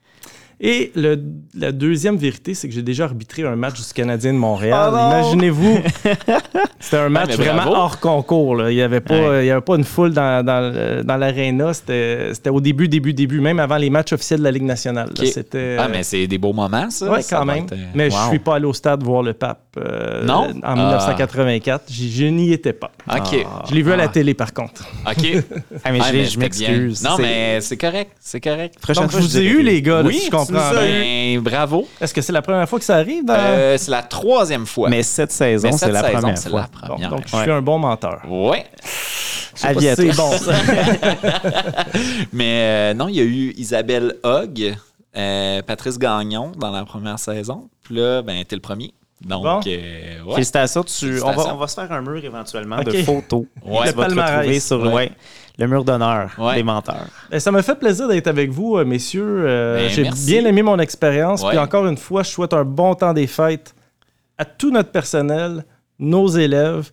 Et le- la deuxième vérité, c'est que j'ai déjà arbitré un match du Canadien de Montréal. Oh non! Imaginez-vous, [laughs] c'était un match mais vraiment bravo. hors concours. là. Il n'y avait, pas- Ouais. il y avait pas une foule dans, dans, l'aréna. C'était c'était au début, début, début, même avant les matchs officiels de la Ligue nationale. C'était, Ah, mais c'est des beaux moments, ça. Ça quand même. être, euh, Mais je wow. suis pas allé au stade voir le pape euh, Non? en Ah. 1984. J'y- Je n'y étais pas. OK. Je l'ai vu à la Ah. télé, par contre. OK. [laughs] Ah, mais Ah, je, mais je c'était m'excuse. bien. Non, C'est- mais c'est correct. C'est correct. Prochaine Donc, je vous ai eu, les gars, là, oui, si je nous comprends eu. Ben, bravo. Est-ce que c'est la première fois que ça arrive? dans- Euh, c'est la troisième fois. Mais cette saison, Mais c'est la saison, première c'est fois. la Bon, première. donc, je Ouais. suis un bon menteur. À c'est bon, ça. [laughs] Mais euh, non, il y a eu Isabelle Hogg, euh, Patrice Gagnon dans la première saison. Puis là, ben, t'es le premier. Donc, Bon. euh, ouais. Félicitations. Tu, on, va, on va se faire un mur éventuellement de photos. Ouais. Tu vas te retrouver sur Ouais. Le mur d'honneur Ouais. des menteurs. Eh, Ça m'a fait plaisir d'être avec vous, euh, messieurs. Euh, Ben, J'ai bien aimé mon expérience. Ouais. Puis encore une fois, je souhaite un bon temps des fêtes à tout notre personnel, nos élèves,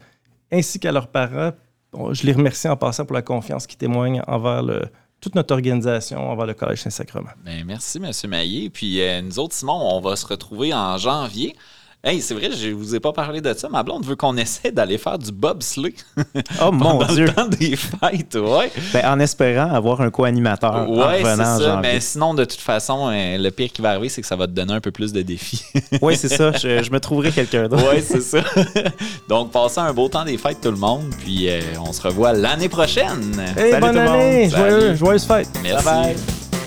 ainsi qu'à leurs parents. Bon, je les remercie en passant pour la confiance qu'ils témoignent envers le- toute notre organisation, envers le Collège Saint-Sacrement. Ben, merci, M. Maillé. Puis euh, nous autres, Simon, on va se retrouver en janvier. Hey, c'est vrai, je vous ai pas parlé de ça. Ma blonde veut qu'on essaie d'aller faire du bobsleigh Oh [laughs] mon Dieu! le temps des fêtes. Ouais, Ben, en espérant avoir un co-animateur ouais c'est ça. janvier. Mais sinon, de toute façon, euh, le pire qui va arriver, c'est que ça va te donner un peu plus de défis. [laughs] Oui, c'est ça. Je, je me trouverai quelqu'un d'autre. ouais, c'est ça. [laughs] Donc, passez un beau temps des fêtes, tout le monde. Puis, euh, on se revoit l'année prochaine. Hey, Salut bonne tout le monde. année! Salut. Joyeux- joyeuses fêtes! Merci. Bye bye.